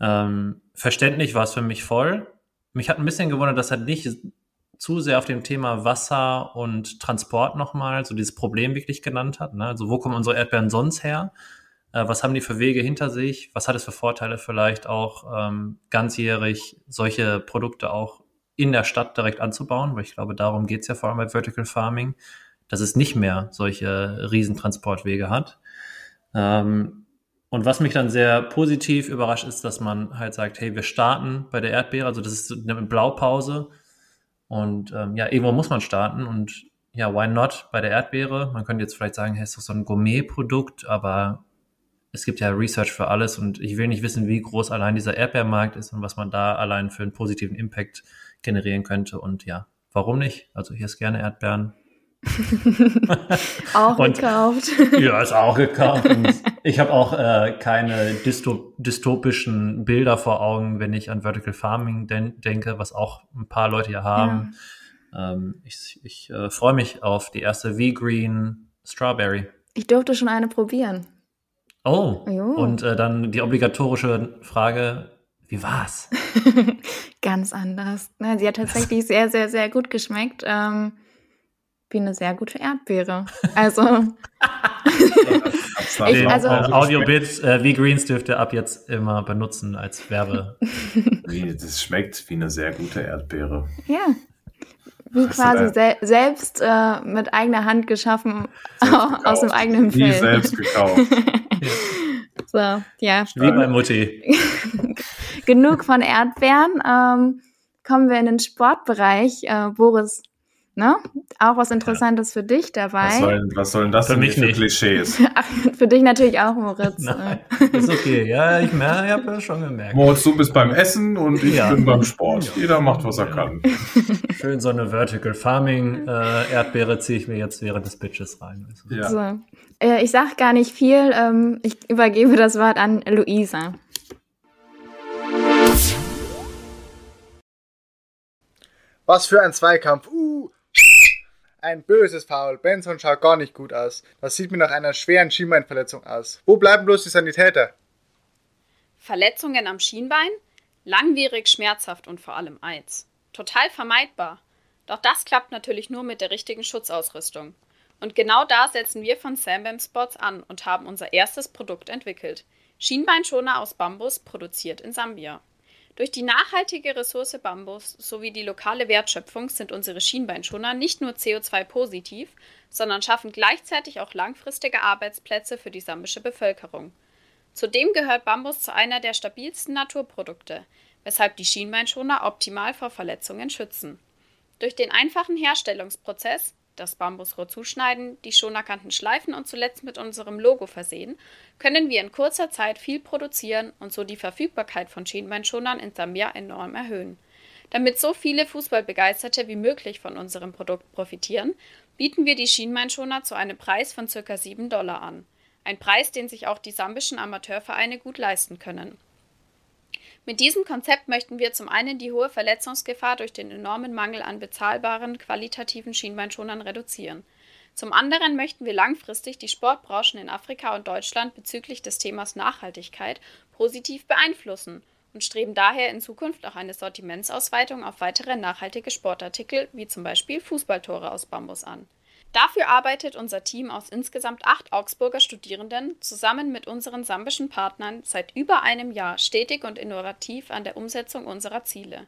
Ähm, verständlich war es für mich voll. Mich hat ein bisschen gewundert, dass er nicht zu sehr auf dem Thema Wasser und Transport nochmal so dieses Problem wirklich genannt hat. Ne? Also wo kommen unsere Erdbeeren sonst her? Äh, was haben die für Wege hinter sich? Was hat es für Vorteile vielleicht auch ähm, ganzjährig solche Produkte auch in der Stadt direkt anzubauen? Weil ich glaube, darum geht es ja vor allem bei Vertical Farming, dass es nicht mehr solche Riesentransportwege hat. Ähm, und was mich dann sehr positiv überrascht, ist, dass man halt sagt, hey, wir starten bei der Erdbeere, also das ist eine Blaupause. Und ähm, ja, irgendwo muss man starten und ja, why not bei der Erdbeere? Man könnte jetzt vielleicht sagen, hey, ist doch so ein Gourmet-Produkt, aber es gibt ja Research für alles und ich will nicht wissen, wie groß allein dieser Erdbeermarkt ist und was man da allein für einen positiven Impact generieren könnte. Und ja, warum nicht? Also hier ist gerne Erdbeeren. auch und, gekauft. ja, ist auch gekauft. Ich habe auch äh, keine dystop dystopischen Bilder vor Augen, wenn ich an Vertical Farming den denke, was auch ein paar Leute hier haben. Ja. Ähm, ich ich äh, freue mich auf die erste V-Green Strawberry. Ich durfte schon eine probieren. Oh, jo. und äh, dann die obligatorische Frage, wie war's? Ganz anders. sie hat tatsächlich sehr, sehr, sehr gut geschmeckt. Ähm, wie eine sehr gute Erdbeere. Also. ich, also Audiobits äh, wie Greens dürft ihr ab jetzt immer benutzen als Werbe. das schmeckt wie eine sehr gute Erdbeere. Ja. Wie quasi sel selbst äh, mit eigener Hand geschaffen, aus dem eigenen Feld. Wie selbst gekauft. so, ja. Wie bei Mutti. Genug von Erdbeeren. Ähm, kommen wir in den Sportbereich. Äh, Boris, Ne? Auch was Interessantes ja. für dich dabei. Was soll, was soll denn das für mich für Klischees? für dich natürlich auch, Moritz. Nein, ist okay. Ja, ich, merke, ich habe das schon gemerkt. Moritz, du bist beim Essen und ich ja. bin beim Sport. Jeder macht, was er kann. Schön so eine Vertical Farming äh, Erdbeere ziehe ich mir jetzt während des Pitches rein. Ja. So. Äh, ich sage gar nicht viel. Ähm, ich übergebe das Wort an Luisa. Was für ein Zweikampf. Uh, ein böses Foul. Benson schaut gar nicht gut aus. Das sieht mir nach einer schweren Schienbeinverletzung aus. Wo bleiben bloß die Sanitäter? Verletzungen am Schienbein? Langwierig, schmerzhaft und vor allem Aids. Total vermeidbar. Doch das klappt natürlich nur mit der richtigen Schutzausrüstung. Und genau da setzen wir von Sambam Spots an und haben unser erstes Produkt entwickelt. Schienbeinschoner aus Bambus, produziert in Sambia. Durch die nachhaltige Ressource Bambus sowie die lokale Wertschöpfung sind unsere Schienbeinschoner nicht nur CO2-positiv, sondern schaffen gleichzeitig auch langfristige Arbeitsplätze für die sambische Bevölkerung. Zudem gehört Bambus zu einer der stabilsten Naturprodukte, weshalb die Schienbeinschoner optimal vor Verletzungen schützen. Durch den einfachen Herstellungsprozess das Bambusrohr zuschneiden, die Schonerkanten schleifen und zuletzt mit unserem Logo versehen, können wir in kurzer Zeit viel produzieren und so die Verfügbarkeit von Schienbeinschonern in Sambia enorm erhöhen. Damit so viele Fußballbegeisterte wie möglich von unserem Produkt profitieren, bieten wir die Schienbeinschoner zu einem Preis von ca. 7 Dollar an. Ein Preis, den sich auch die sambischen Amateurvereine gut leisten können. Mit diesem Konzept möchten wir zum einen die hohe Verletzungsgefahr durch den enormen Mangel an bezahlbaren, qualitativen Schienbeinschonern reduzieren. Zum anderen möchten wir langfristig die Sportbranchen in Afrika und Deutschland bezüglich des Themas Nachhaltigkeit positiv beeinflussen und streben daher in Zukunft auch eine Sortimentsausweitung auf weitere nachhaltige Sportartikel wie zum Beispiel Fußballtore aus Bambus an. Dafür arbeitet unser Team aus insgesamt acht Augsburger Studierenden zusammen mit unseren sambischen Partnern seit über einem Jahr stetig und innovativ an der Umsetzung unserer Ziele.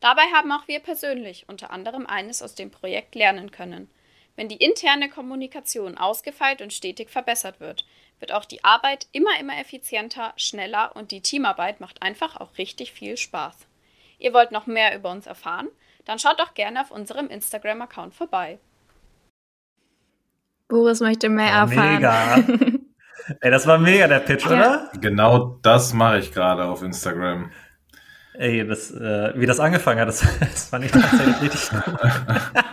Dabei haben auch wir persönlich unter anderem eines aus dem Projekt lernen können. Wenn die interne Kommunikation ausgefeilt und stetig verbessert wird, wird auch die Arbeit immer, immer effizienter, schneller und die Teamarbeit macht einfach auch richtig viel Spaß. Ihr wollt noch mehr über uns erfahren? Dann schaut doch gerne auf unserem Instagram-Account vorbei. Boris möchte mehr erfahren. Mega. Ey, das war mega der Pitch, oder? Genau das mache ich gerade auf Instagram. Ey, das, äh, wie das angefangen hat, das, das fand ich tatsächlich richtig gut.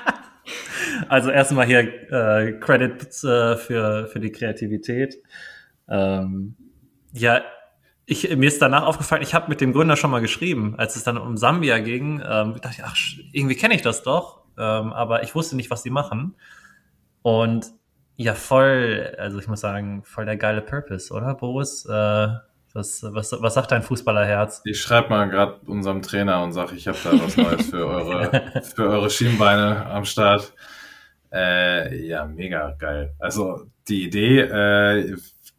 Also erstmal hier äh, Credits äh, für, für die Kreativität. Ähm, ja, ich, mir ist danach aufgefallen, ich habe mit dem Gründer schon mal geschrieben, als es dann um Sambia ging. Ähm, dachte ich, ach, irgendwie kenne ich das doch, ähm, aber ich wusste nicht, was die machen. Und ja, voll, also ich muss sagen, voll der geile Purpose, oder, Boris? Äh, was, was, was sagt dein Fußballerherz? Ich schreibe mal gerade unserem Trainer und sage, ich habe da was Neues für eure, für eure Schienbeine am Start. Äh, ja, mega geil. Also die Idee, äh,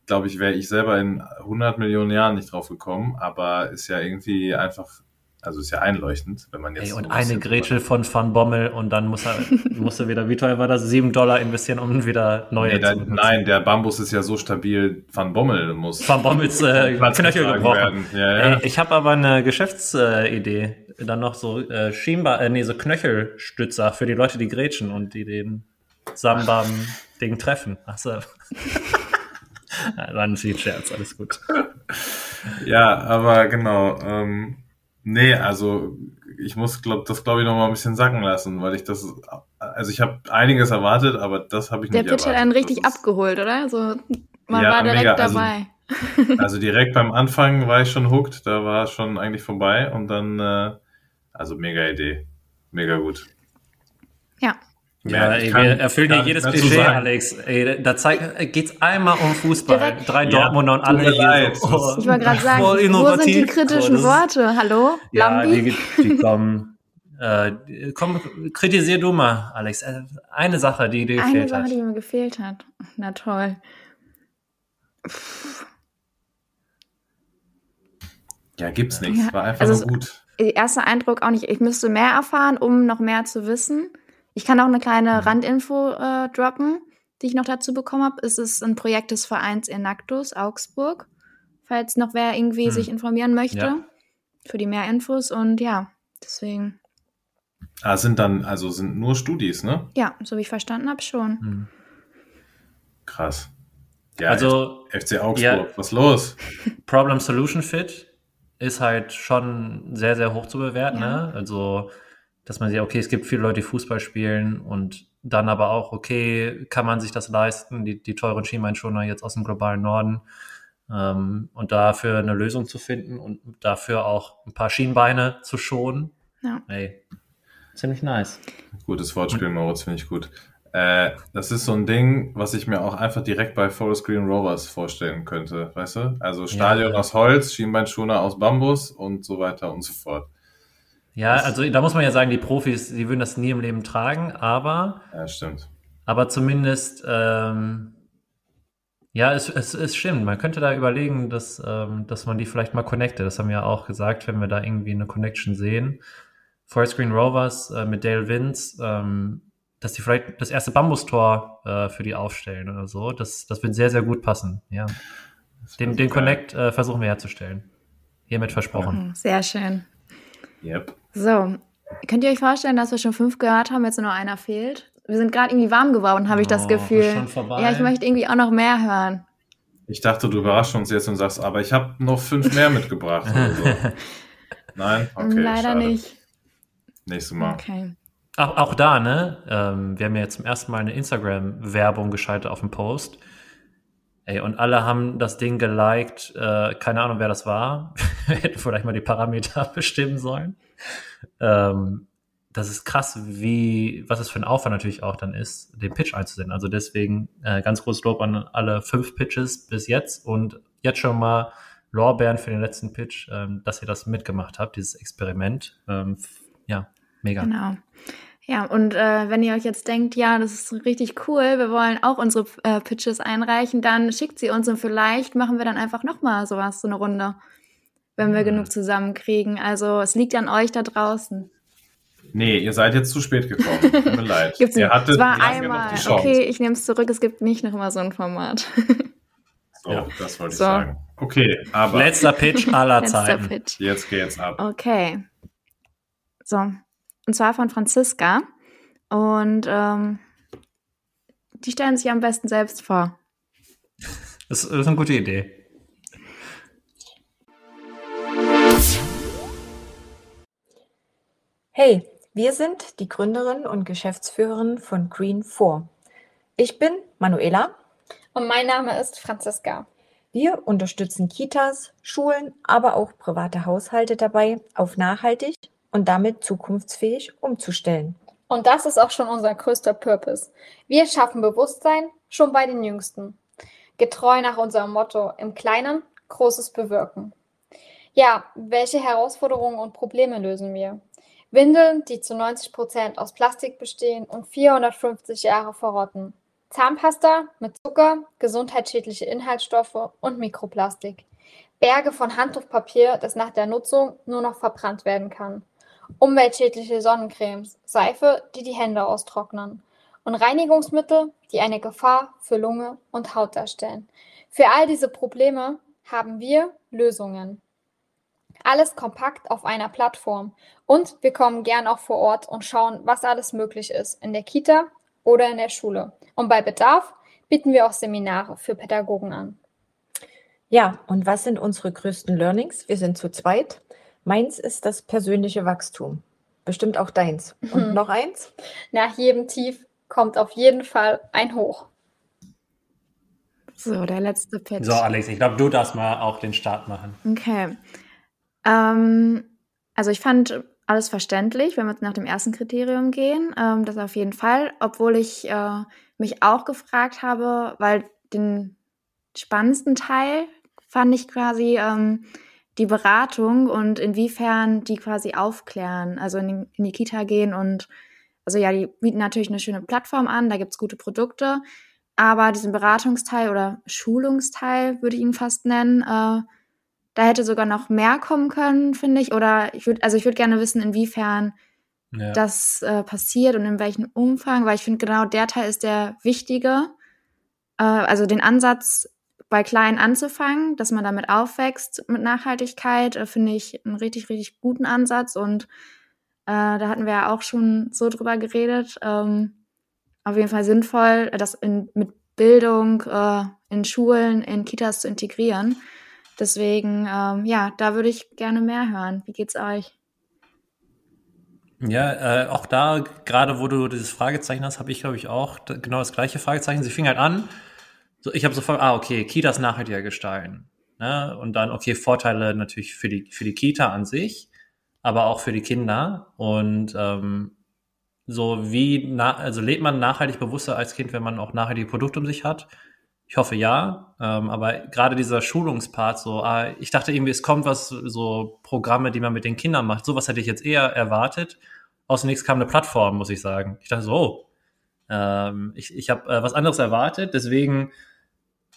glaube ich, wäre ich selber in 100 Millionen Jahren nicht drauf gekommen, aber ist ja irgendwie einfach, also ist ja einleuchtend, wenn man jetzt. Ey, und eine Grätsche von Van Bommel und dann muss er, muss er wieder, wie teuer war das? Sieben Dollar investieren, um wieder neue Nee, da, zu benutzen. nein, der Bambus ist ja so stabil, Van Bommel muss. Van Bommels äh, Knöchel gebrochen. werden. Ja, ja. Ey, ich habe aber eine Geschäftsidee. Dann noch so äh, Schienbar, äh, nee, so Knöchelstützer für die Leute, die grätschen und die den Sambam-Ding treffen. Achso. war ein Scherz, alles gut. Ja, aber genau. Ähm, nee, also ich muss glaub, das glaube ich noch mal ein bisschen sacken lassen, weil ich das, also ich habe einiges erwartet, aber das habe ich Der nicht Pitch hat erwartet. einen richtig abgeholt, oder? So, man Ja, war direkt mega, also- dabei. Also direkt beim Anfang war ich schon hooked, da war es schon eigentlich vorbei und dann, äh, also mega Idee, mega gut. Ja. Ja, ey, wir erfüllen hier jedes Klischee, sagen. Alex. Ey, da zeigt, äh, geht's einmal um Fußball. Direkt- Drei Ja, Dortmunder und alle hier so. Oh, Ich wollte gerade sagen, voll wo sind die kritischen So, Worte? Hallo? Ja, Lambi? die, die kommen. Äh, komm, kritisier du mal, Alex. Äh, Eine Sache, die dir Eine gefehlt Sache, hat. die mir gefehlt hat. Na toll. Ja, gibt's nichts, Ja, war einfach also nur gut. Der erste Eindruck auch nicht. Ich müsste mehr erfahren, um noch mehr zu wissen. Ich kann auch eine kleine Mhm. Randinfo äh, droppen, die ich noch dazu bekommen habe. Es ist ein Projekt des Vereins Enactus Augsburg, falls noch wer irgendwie Mhm. sich informieren möchte. Ja. Für die mehr Infos und ja, deswegen, Ah, sind dann, also sind nur Studis, ne? ja, so wie ich verstanden habe, schon. Hm. Krass. Ja, Also, FC Augsburg, ja. was los? Problem Solution Fit ist halt schon sehr, sehr hoch zu bewerten. Ja. Ne? Also, dass man sieht, okay, es gibt viele Leute, die Fußball spielen und dann aber auch, okay, kann man sich das leisten, die, die teuren Schienbeinschoner jetzt aus dem globalen Norden ähm, und dafür eine Lösung zu finden und dafür auch ein paar Schienbeine zu schonen. Ja. Ey, ziemlich nice. Gutes Wortspiel, Moritz, finde ich gut. Äh, das ist so ein Ding, was ich mir auch einfach direkt bei Forest Green Rovers vorstellen könnte, weißt du? Also Stadion Ja. aus Holz, Schienbeinschoner aus Bambus und so weiter und so fort. Ja, also da muss man ja sagen, die Profis, die würden das nie im Leben tragen, aber Ja, stimmt. Aber zumindest, ähm, ja, es, es, es stimmt. Man könnte da überlegen, dass, ähm, dass man die vielleicht mal connecte. Das haben wir ja auch gesagt, wenn wir da irgendwie eine Connection sehen. Forest Green Rovers äh, mit Dale Vince, ähm, dass die vielleicht das erste Bambustor äh, für die aufstellen oder so. Das, das wird sehr, sehr gut passen. Ja. Den, den. Connect äh, versuchen wir herzustellen. Hiermit versprochen. Mhm, Sehr schön. Yep. So, könnt ihr euch vorstellen, dass wir schon fünf gehört haben, jetzt nur einer fehlt? Wir sind gerade irgendwie warm geworden, habe ich das Oh, Gefühl. ist schon vorbei? Ja, ich möchte irgendwie auch noch mehr hören. Ich dachte, du überraschst uns jetzt und sagst, aber ich habe noch fünf mehr mitgebracht so. Nein? Okay, Leider schade. nicht. Nächstes Mal. Okay. Auch, auch da, ne? Ähm, wir haben ja jetzt zum ersten Mal eine Instagram-Werbung geschaltet auf dem Post. Ey, und alle haben das Ding geliked. Äh, keine Ahnung, wer das war. Wir hätten vielleicht mal die Parameter bestimmen sollen. Ähm, das ist krass, wie, was es für ein Aufwand natürlich auch dann ist, den Pitch einzusenden. Also deswegen äh, ganz großes Lob an alle fünf Pitches bis jetzt und jetzt schon mal Lorbeeren für den letzten Pitch, ähm, dass ihr das mitgemacht habt, dieses Experiment. Ähm, ja, mega. Genau. Ja, und äh, wenn ihr euch jetzt denkt, ja, das ist richtig cool, wir wollen auch unsere äh, Pitches einreichen, dann schickt sie uns und vielleicht machen wir dann einfach nochmal sowas, so eine Runde, wenn wir genug zusammenkriegen. Also es liegt an euch da draußen. Nee, ihr seid jetzt zu spät gekommen. Tut mir leid. Gibt's ihr hattet, es war ja einmal. die Chance. Okay, ich nehme es zurück, es gibt nicht nochmal so ein Format. So, das wollte ich So. sagen. Okay, aber Letzter Pitch aller Letzter Zeiten. Pitch. jetzt geht's ab. Okay. So. Und zwar von Franziska. Und ähm, die stellen sich am besten selbst vor. Das ist eine gute Idee. Hey, wir sind die Gründerin und Geschäftsführerin von Green 4. Ich bin Manuela. Und mein Name ist Franziska. Wir unterstützen Kitas, Schulen, aber auch private Haushalte dabei, auf nachhaltig und damit zukunftsfähig umzustellen. Und das ist auch schon unser größter Purpose. Wir schaffen Bewusstsein schon bei den Jüngsten. Getreu nach unserem Motto im Kleinen Großes bewirken. Ja, welche Herausforderungen und Probleme lösen wir? Windeln, die zu 90 Prozent aus Plastik bestehen und 450 Jahre verrotten. Zahnpasta mit Zucker, gesundheitsschädliche Inhaltsstoffe und Mikroplastik. Berge von Handtuchpapier, das nach der Nutzung nur noch verbrannt werden kann. Umweltschädliche Sonnencremes, Seife, die die Hände austrocknen. Und Reinigungsmittel, die eine Gefahr für Lunge und Haut darstellen. Für all diese Probleme haben wir Lösungen. Alles kompakt auf einer Plattform. Und wir kommen gern auch vor Ort und schauen, was alles möglich ist in der Kita oder in der Schule. Und bei Bedarf bieten wir auch Seminare für Pädagogen an. Ja, und was sind unsere größten Learnings? Wir sind zu zweit. Meins ist das persönliche Wachstum. Bestimmt auch deins. Und Mhm. noch eins? Nach jedem Tief kommt auf jeden Fall ein Hoch. So, der letzte Pitch. So, Alex, ich glaube, du darfst mal auch den Start machen. Okay. Ähm, also ich fand alles verständlich, wenn wir jetzt nach dem ersten Kriterium gehen. Ähm, das auf jeden Fall, obwohl ich äh, mich auch gefragt habe, weil den spannendsten Teil fand ich quasi ähm, die Beratung und inwiefern die quasi aufklären, also in, die Kita gehen und also ja, die bieten natürlich eine schöne Plattform an, da gibt's gute Produkte, aber diesen Beratungsteil oder Schulungsteil würde ich ihn fast nennen, äh, da hätte sogar noch mehr kommen können, finde ich. Oder ich würde, also ich würde gerne wissen, inwiefern Ja. das äh, passiert und in welchem Umfang, weil ich finde, genau der Teil ist der wichtige. Äh, also den Ansatz bei klein anzufangen, dass man damit aufwächst mit Nachhaltigkeit, äh, finde ich einen richtig, richtig guten Ansatz. Und äh, da hatten wir ja auch schon so drüber geredet. Ähm, auf jeden Fall sinnvoll, das in, mit Bildung äh, in Schulen, in Kitas zu integrieren. Deswegen, ähm, ja, da würde ich gerne mehr hören. Wie geht's euch? Ja, äh, auch da, gerade wo du dieses Fragezeichen hast, habe ich, glaube ich, auch genau das gleiche Fragezeichen. Sie fing halt an, so, ich habe sofort, ah, okay, Kitas nachhaltiger gestalten. Ne? Und dann, okay, Vorteile natürlich für die, für die Kita an sich, aber auch für die Kinder. Und ähm, so wie, na, also lebt man nachhaltig bewusster als Kind, wenn man auch nachhaltige Produkte um sich hat? Ich hoffe ja, ähm, aber gerade dieser Schulungspart, so, ah, ich dachte irgendwie, es kommt was, so Programme, die man mit den Kindern macht. Sowas hätte ich jetzt eher erwartet. Aus nichts kam eine Plattform, muss ich sagen. Ich dachte so, oh, ähm, ich, ich habe äh, was anderes erwartet, deswegen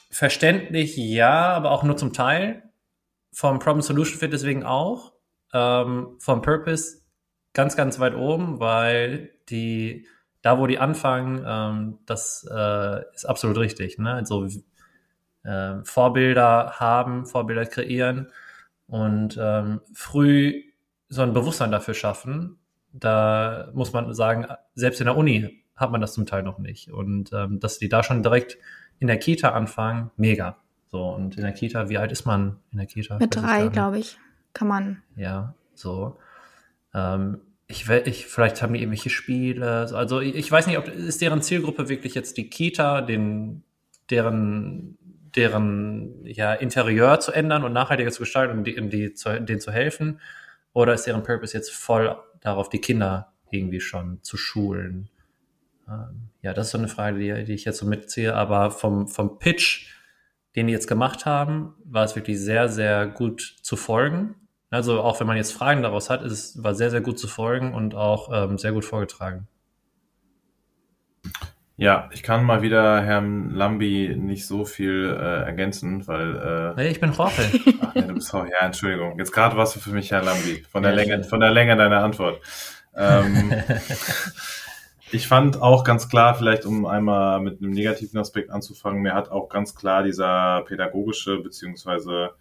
verständlich ja, aber auch nur zum Teil. Vom Problem Solution Fit deswegen auch. Ähm, vom Purpose ganz, ganz weit oben, weil die, da wo die anfangen, ähm, das äh, ist absolut richtig. Ne? Also äh, Vorbilder haben, Vorbilder kreieren und ähm, früh so ein Bewusstsein dafür schaffen. Da muss man sagen, selbst in der Uni hat man das zum Teil noch nicht. Und ähm, dass die da schon direkt in der Kita anfangen, mega. So, und in der Kita, wie alt ist man in der Kita? Mit drei, glaube ich, kann man. Ja, so. Ähm, ich, ich, vielleicht haben die irgendwelche Spiele. so- Also ich, ich weiß nicht, ob ist deren Zielgruppe wirklich jetzt die Kita, den, deren, deren ja, Interieur zu ändern und nachhaltiger zu gestalten und die, die zu, denen zu helfen? Oder ist deren Purpose jetzt voll darauf, die Kinder irgendwie schon zu schulen? Ähm, ja, das ist so eine Frage, die, die ich jetzt so mitziehe. Aber vom, vom Pitch, den die jetzt gemacht haben, war es wirklich sehr, sehr gut zu folgen. Also auch wenn man jetzt Fragen daraus hat, ist es war sehr, sehr gut zu folgen und auch ähm, sehr gut vorgetragen. Ja, ich kann mal wieder Herrn Lambi nicht so viel äh, ergänzen, weil. Äh, Hey, ich bin Jorge. Ach, nee, du bist Jorge. Ja, Entschuldigung. Jetzt gerade warst du für mich Herr Lambi. Von der Ja, Länge, von der Länge deiner Antwort. Ähm, ich fand auch ganz klar, vielleicht um einmal mit einem negativen Aspekt anzufangen, mir hat auch ganz klar dieser pädagogische beziehungsweise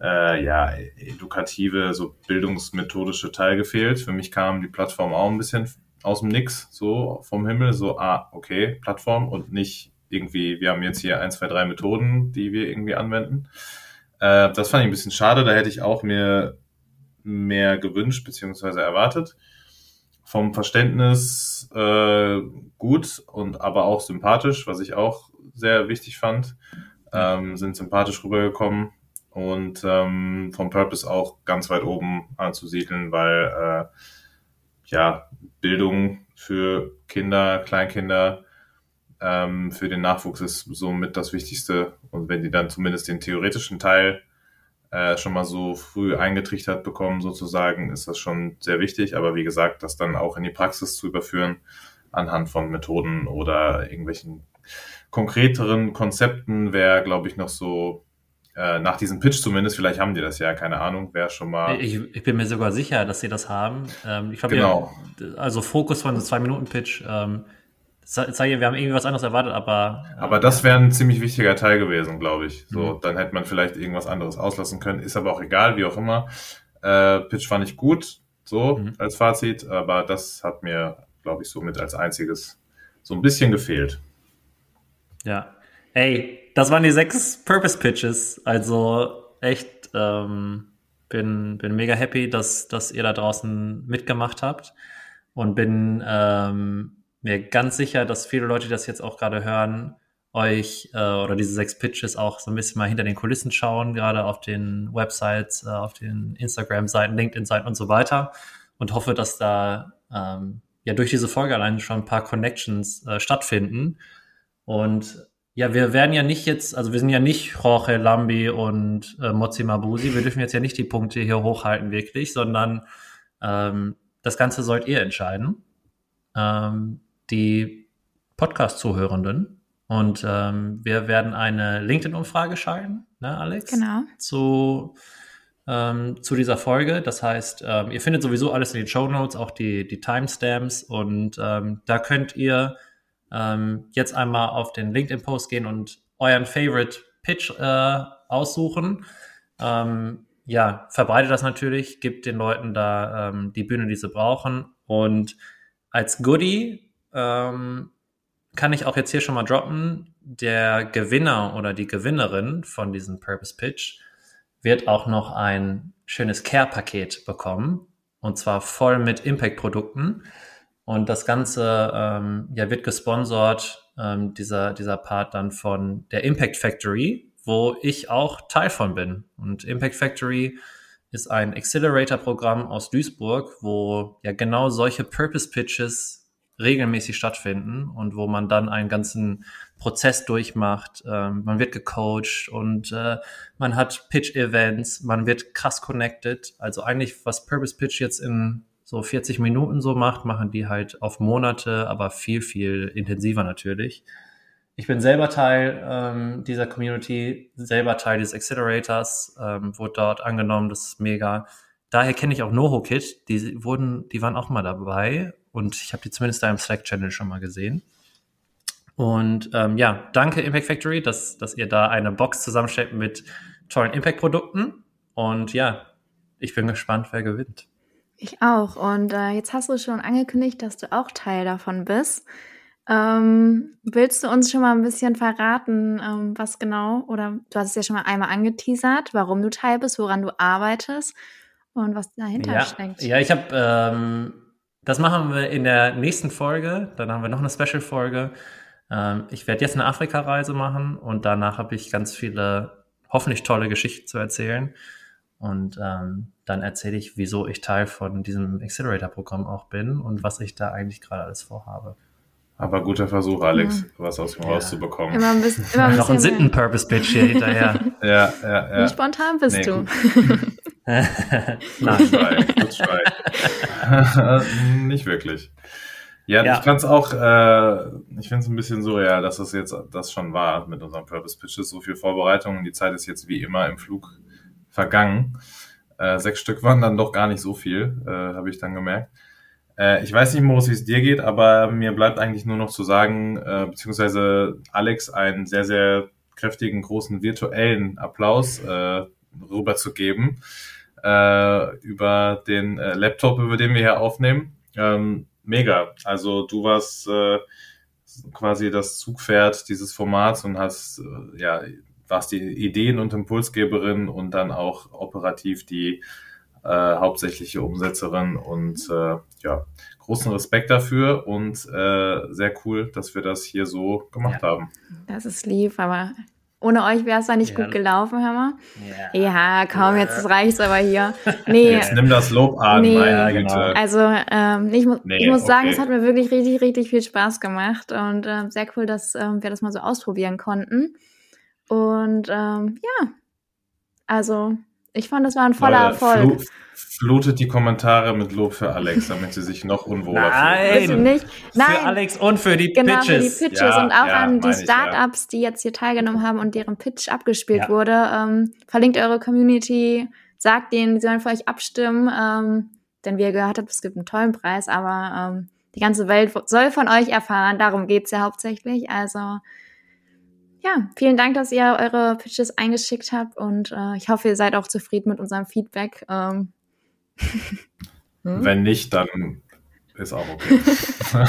äh, ja edukative, so bildungsmethodische Teil gefehlt. Für mich kam die Plattform auch ein bisschen aus dem Nix, so vom Himmel, so ah okay Plattform und nicht irgendwie, wir haben jetzt hier ein, zwei, drei Methoden, die wir irgendwie anwenden. Äh, das fand ich ein bisschen schade, da hätte ich auch mir mehr gewünscht beziehungsweise erwartet. Vom Verständnis äh, gut und aber auch sympathisch, was ich auch sehr wichtig fand, ähm, sind sympathisch rübergekommen und ähm, vom Purpose auch ganz weit oben anzusiedeln, weil äh, ja Bildung für Kinder, Kleinkinder, ähm, für den Nachwuchs ist somit das Wichtigste. Und wenn die dann zumindest den theoretischen Teil äh, schon mal so früh eingetrichtert bekommen, sozusagen, ist das schon sehr wichtig. Aber wie gesagt, das dann auch in die Praxis zu überführen, anhand von Methoden oder irgendwelchen konkreteren Konzepten, wäre, glaube ich, noch so äh, nach diesem Pitch zumindest, vielleicht haben die das ja, keine Ahnung, wäre schon mal. Ich, ich, bin mir sogar sicher, dass sie das haben. Ähm, ich glaube, genau. Ja, also Fokus von einem Zwei-Minuten-Pitch. Ähm, zeige, wir haben irgendwie was anderes erwartet, aber. Aber das wäre ein ziemlich wichtiger Teil gewesen, glaube ich. So, mhm. dann hätte man vielleicht irgendwas anderes auslassen können. Ist aber auch egal, wie auch immer. Äh, Pitch fand ich gut, so mhm. als Fazit, aber das hat mir, glaube ich, somit als einziges so ein bisschen gefehlt. Ja. Ey, das waren die sechs Purpose Pitches. Also echt, ähm, bin, bin mega happy, dass, dass ihr da draußen mitgemacht habt und bin ähm, mir ganz sicher, dass viele Leute, die das jetzt auch gerade hören, euch äh, oder diese sechs Pitches auch so ein bisschen mal hinter den Kulissen schauen, gerade auf den Websites, äh, auf den Instagram-Seiten, LinkedIn-Seiten und so weiter. Und hoffe, dass da ähm, ja durch diese Folge allein schon ein paar Connections äh, stattfinden. Und ja, wir werden ja nicht jetzt, also wir sind ja nicht Jorge Lambi und äh, Mozi Mabusi, wir dürfen jetzt ja nicht die Punkte hier hochhalten wirklich, sondern ähm, das Ganze sollt ihr entscheiden. Ähm, die Podcast-Zuhörenden. Und ähm, wir werden eine LinkedIn-Umfrage schalten, ne, Alex? Genau. Zu, ähm, zu dieser Folge. Das heißt, ähm, ihr findet sowieso alles in den Show Notes, auch die, die Timestamps. Und ähm, da könnt ihr ähm, jetzt einmal auf den LinkedIn-Post gehen und euren Favorite Pitch äh, aussuchen. Ähm, ja, verbreitet das natürlich, gibt den Leuten da die Bühne, die sie brauchen. Und als Goodie ähm, kann ich auch jetzt hier schon mal droppen. Der Gewinner oder die Gewinnerin von diesem Purpose Pitch wird auch noch ein schönes Care-Paket bekommen. Und zwar voll mit Impact-Produkten. Und das Ganze ähm, ja, wird gesponsert, ähm, dieser, dieser Part dann von der Impact Factory, wo ich auch Teil von bin. Und Impact Factory ist ein Accelerator-Programm aus Duisburg, wo ja genau solche Purpose-Pitches regelmäßig stattfinden und wo man dann einen ganzen Prozess durchmacht. Ähm, man wird gecoacht und äh, man hat Pitch-Events, man wird krass connected. Also eigentlich, was Purpose Pitch jetzt in so 40 Minuten so macht, machen die halt auf Monate, aber viel, viel intensiver natürlich. Ich bin selber Teil ähm, dieser Community, selber Teil des Accelerators, ähm, wurde dort angenommen, das ist mega. Daher kenne ich auch NoHo-Kit, die wurden, die waren auch mal dabei und ich habe die zumindest da im Slack-Channel schon mal gesehen. Und ähm, ja, danke Impact Factory, dass, dass ihr da eine Box zusammenstellt mit tollen Impact-Produkten. Und ja, ich bin gespannt, wer gewinnt. Ich auch. Und äh, jetzt hast du schon angekündigt, dass du auch Teil davon bist. Ähm, willst du uns schon mal ein bisschen verraten, ähm, was genau, oder du hast es ja schon mal einmal angeteasert, warum du Teil bist, woran du arbeitest und was dahinter ja, steckt? Ja, ich habe ähm, das machen wir in der nächsten Folge. Dann haben wir noch eine Special-Folge. Ähm, ich werde jetzt eine Afrika-Reise machen und danach habe ich ganz viele, hoffentlich tolle Geschichten zu erzählen. Und ähm, dann erzähle ich, wieso ich Teil von diesem Accelerator-Programm auch bin und was ich da eigentlich gerade alles vorhabe. Aber guter Versuch, Alex, ja. was aus ihm ja. rauszubekommen. Immer ein bisschen, immer ein Noch ein Sitten-Purpose-Pitch hier hinterher. ja, ja, ja. Wie spontan bist nee, du? Nein. Nicht wirklich. Ja, ja. ich kann es auch, äh, ich finde es ein bisschen surreal, dass das jetzt das schon war mit unseren Purpose Pitches. So viel Vorbereitung. Die Zeit ist jetzt wie immer im Flug vergangen. Äh, sechs Stück waren dann doch gar nicht so viel, äh, habe ich dann gemerkt. Äh, ich weiß nicht, Moritz, wie es dir geht, aber mir bleibt eigentlich nur noch zu sagen, äh, beziehungsweise Alex einen sehr, sehr kräftigen, großen virtuellen Applaus äh, rüberzugeben äh, über den äh, Laptop, über den wir hier aufnehmen. Ähm, mega. Also du warst äh, quasi das Zugpferd dieses Formats und hast, äh, ja, warst die Ideen- und Impulsgeberin und dann auch operativ die äh, hauptsächliche Umsetzerin und äh, ja, großen Respekt dafür und äh, sehr cool, dass wir das hier so gemacht haben. Das ist lieb, aber ohne euch wäre es da nicht Ja. gut gelaufen, hör mal. Ja, komm, jetzt reicht's aber hier. Nee. Jetzt nimm das Lob an, Nee. meine Güte. Also ähm, ich, mu Nee, ich muss sagen, okay. es hat mir wirklich richtig, richtig viel Spaß gemacht und ähm, sehr cool, dass ähm, wir das mal so ausprobieren konnten. Und ähm, ja, also ich fand, das war ein voller Leute, Erfolg. flu- Flutet die Kommentare mit Lob für Alex, damit sie sich noch unwohler Nein. fühlen. Nicht? Nein. Für Alex und für die genau, Pitches. für die Pitches Ja, und auch ja, an die ich, ja. Startups, die jetzt hier teilgenommen haben und deren Pitch abgespielt Ja. wurde. Ähm, verlinkt eure Community, sagt denen, sie sollen für euch abstimmen, ähm, denn wie ihr gehört habt, es gibt einen tollen Preis, aber ähm, die ganze Welt soll von euch erfahren, darum geht's ja hauptsächlich. Also ja, vielen Dank, dass ihr eure Pitches eingeschickt habt und äh, ich hoffe, ihr seid auch zufrieden mit unserem Feedback. Ähm, hm? Wenn nicht, dann ist auch okay.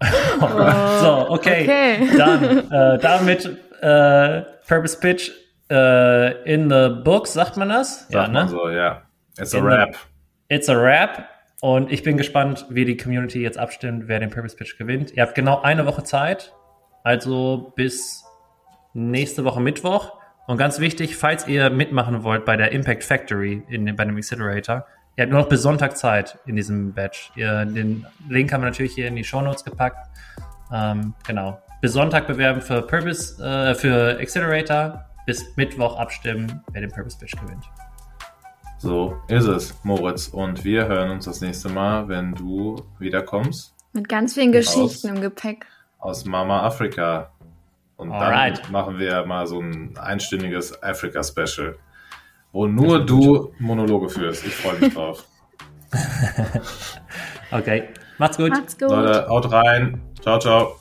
so, okay. Okay. Dann äh, damit äh, Purpose Pitch äh, in the books, sagt man das? Sagt man so, ja. It's a In rap. The, it's a rap. Und ich bin gespannt, wie die Community jetzt abstimmt, wer den Purpose Pitch gewinnt. Ihr habt genau eine Woche Zeit, also bis nächste Woche Mittwoch. Und ganz wichtig, falls ihr mitmachen wollt bei der Impact Factory in, dem- bei dem Accelerator, ihr habt nur noch bis Sonntag Zeit in diesem Batch. Ihr, den Link haben wir natürlich hier in die Show Notes gepackt. Ähm, genau. Bis Sonntag bewerben für Purpose, äh, für Accelerator. Bis Mittwoch abstimmen, wer den Purpose Pitch gewinnt. So ist es, Moritz. Und wir hören uns das nächste Mal, wenn du wiederkommst mit ganz vielen. Geschichten im Gepäck. aus Mama Afrika. Und Alright. dann machen wir mal so ein einstündiges Afrika-Special, wo nur du Monologe führst. Ich freue mich drauf. Okay. Macht's gut. Macht's gut. Leute, haut rein. Ciao, ciao.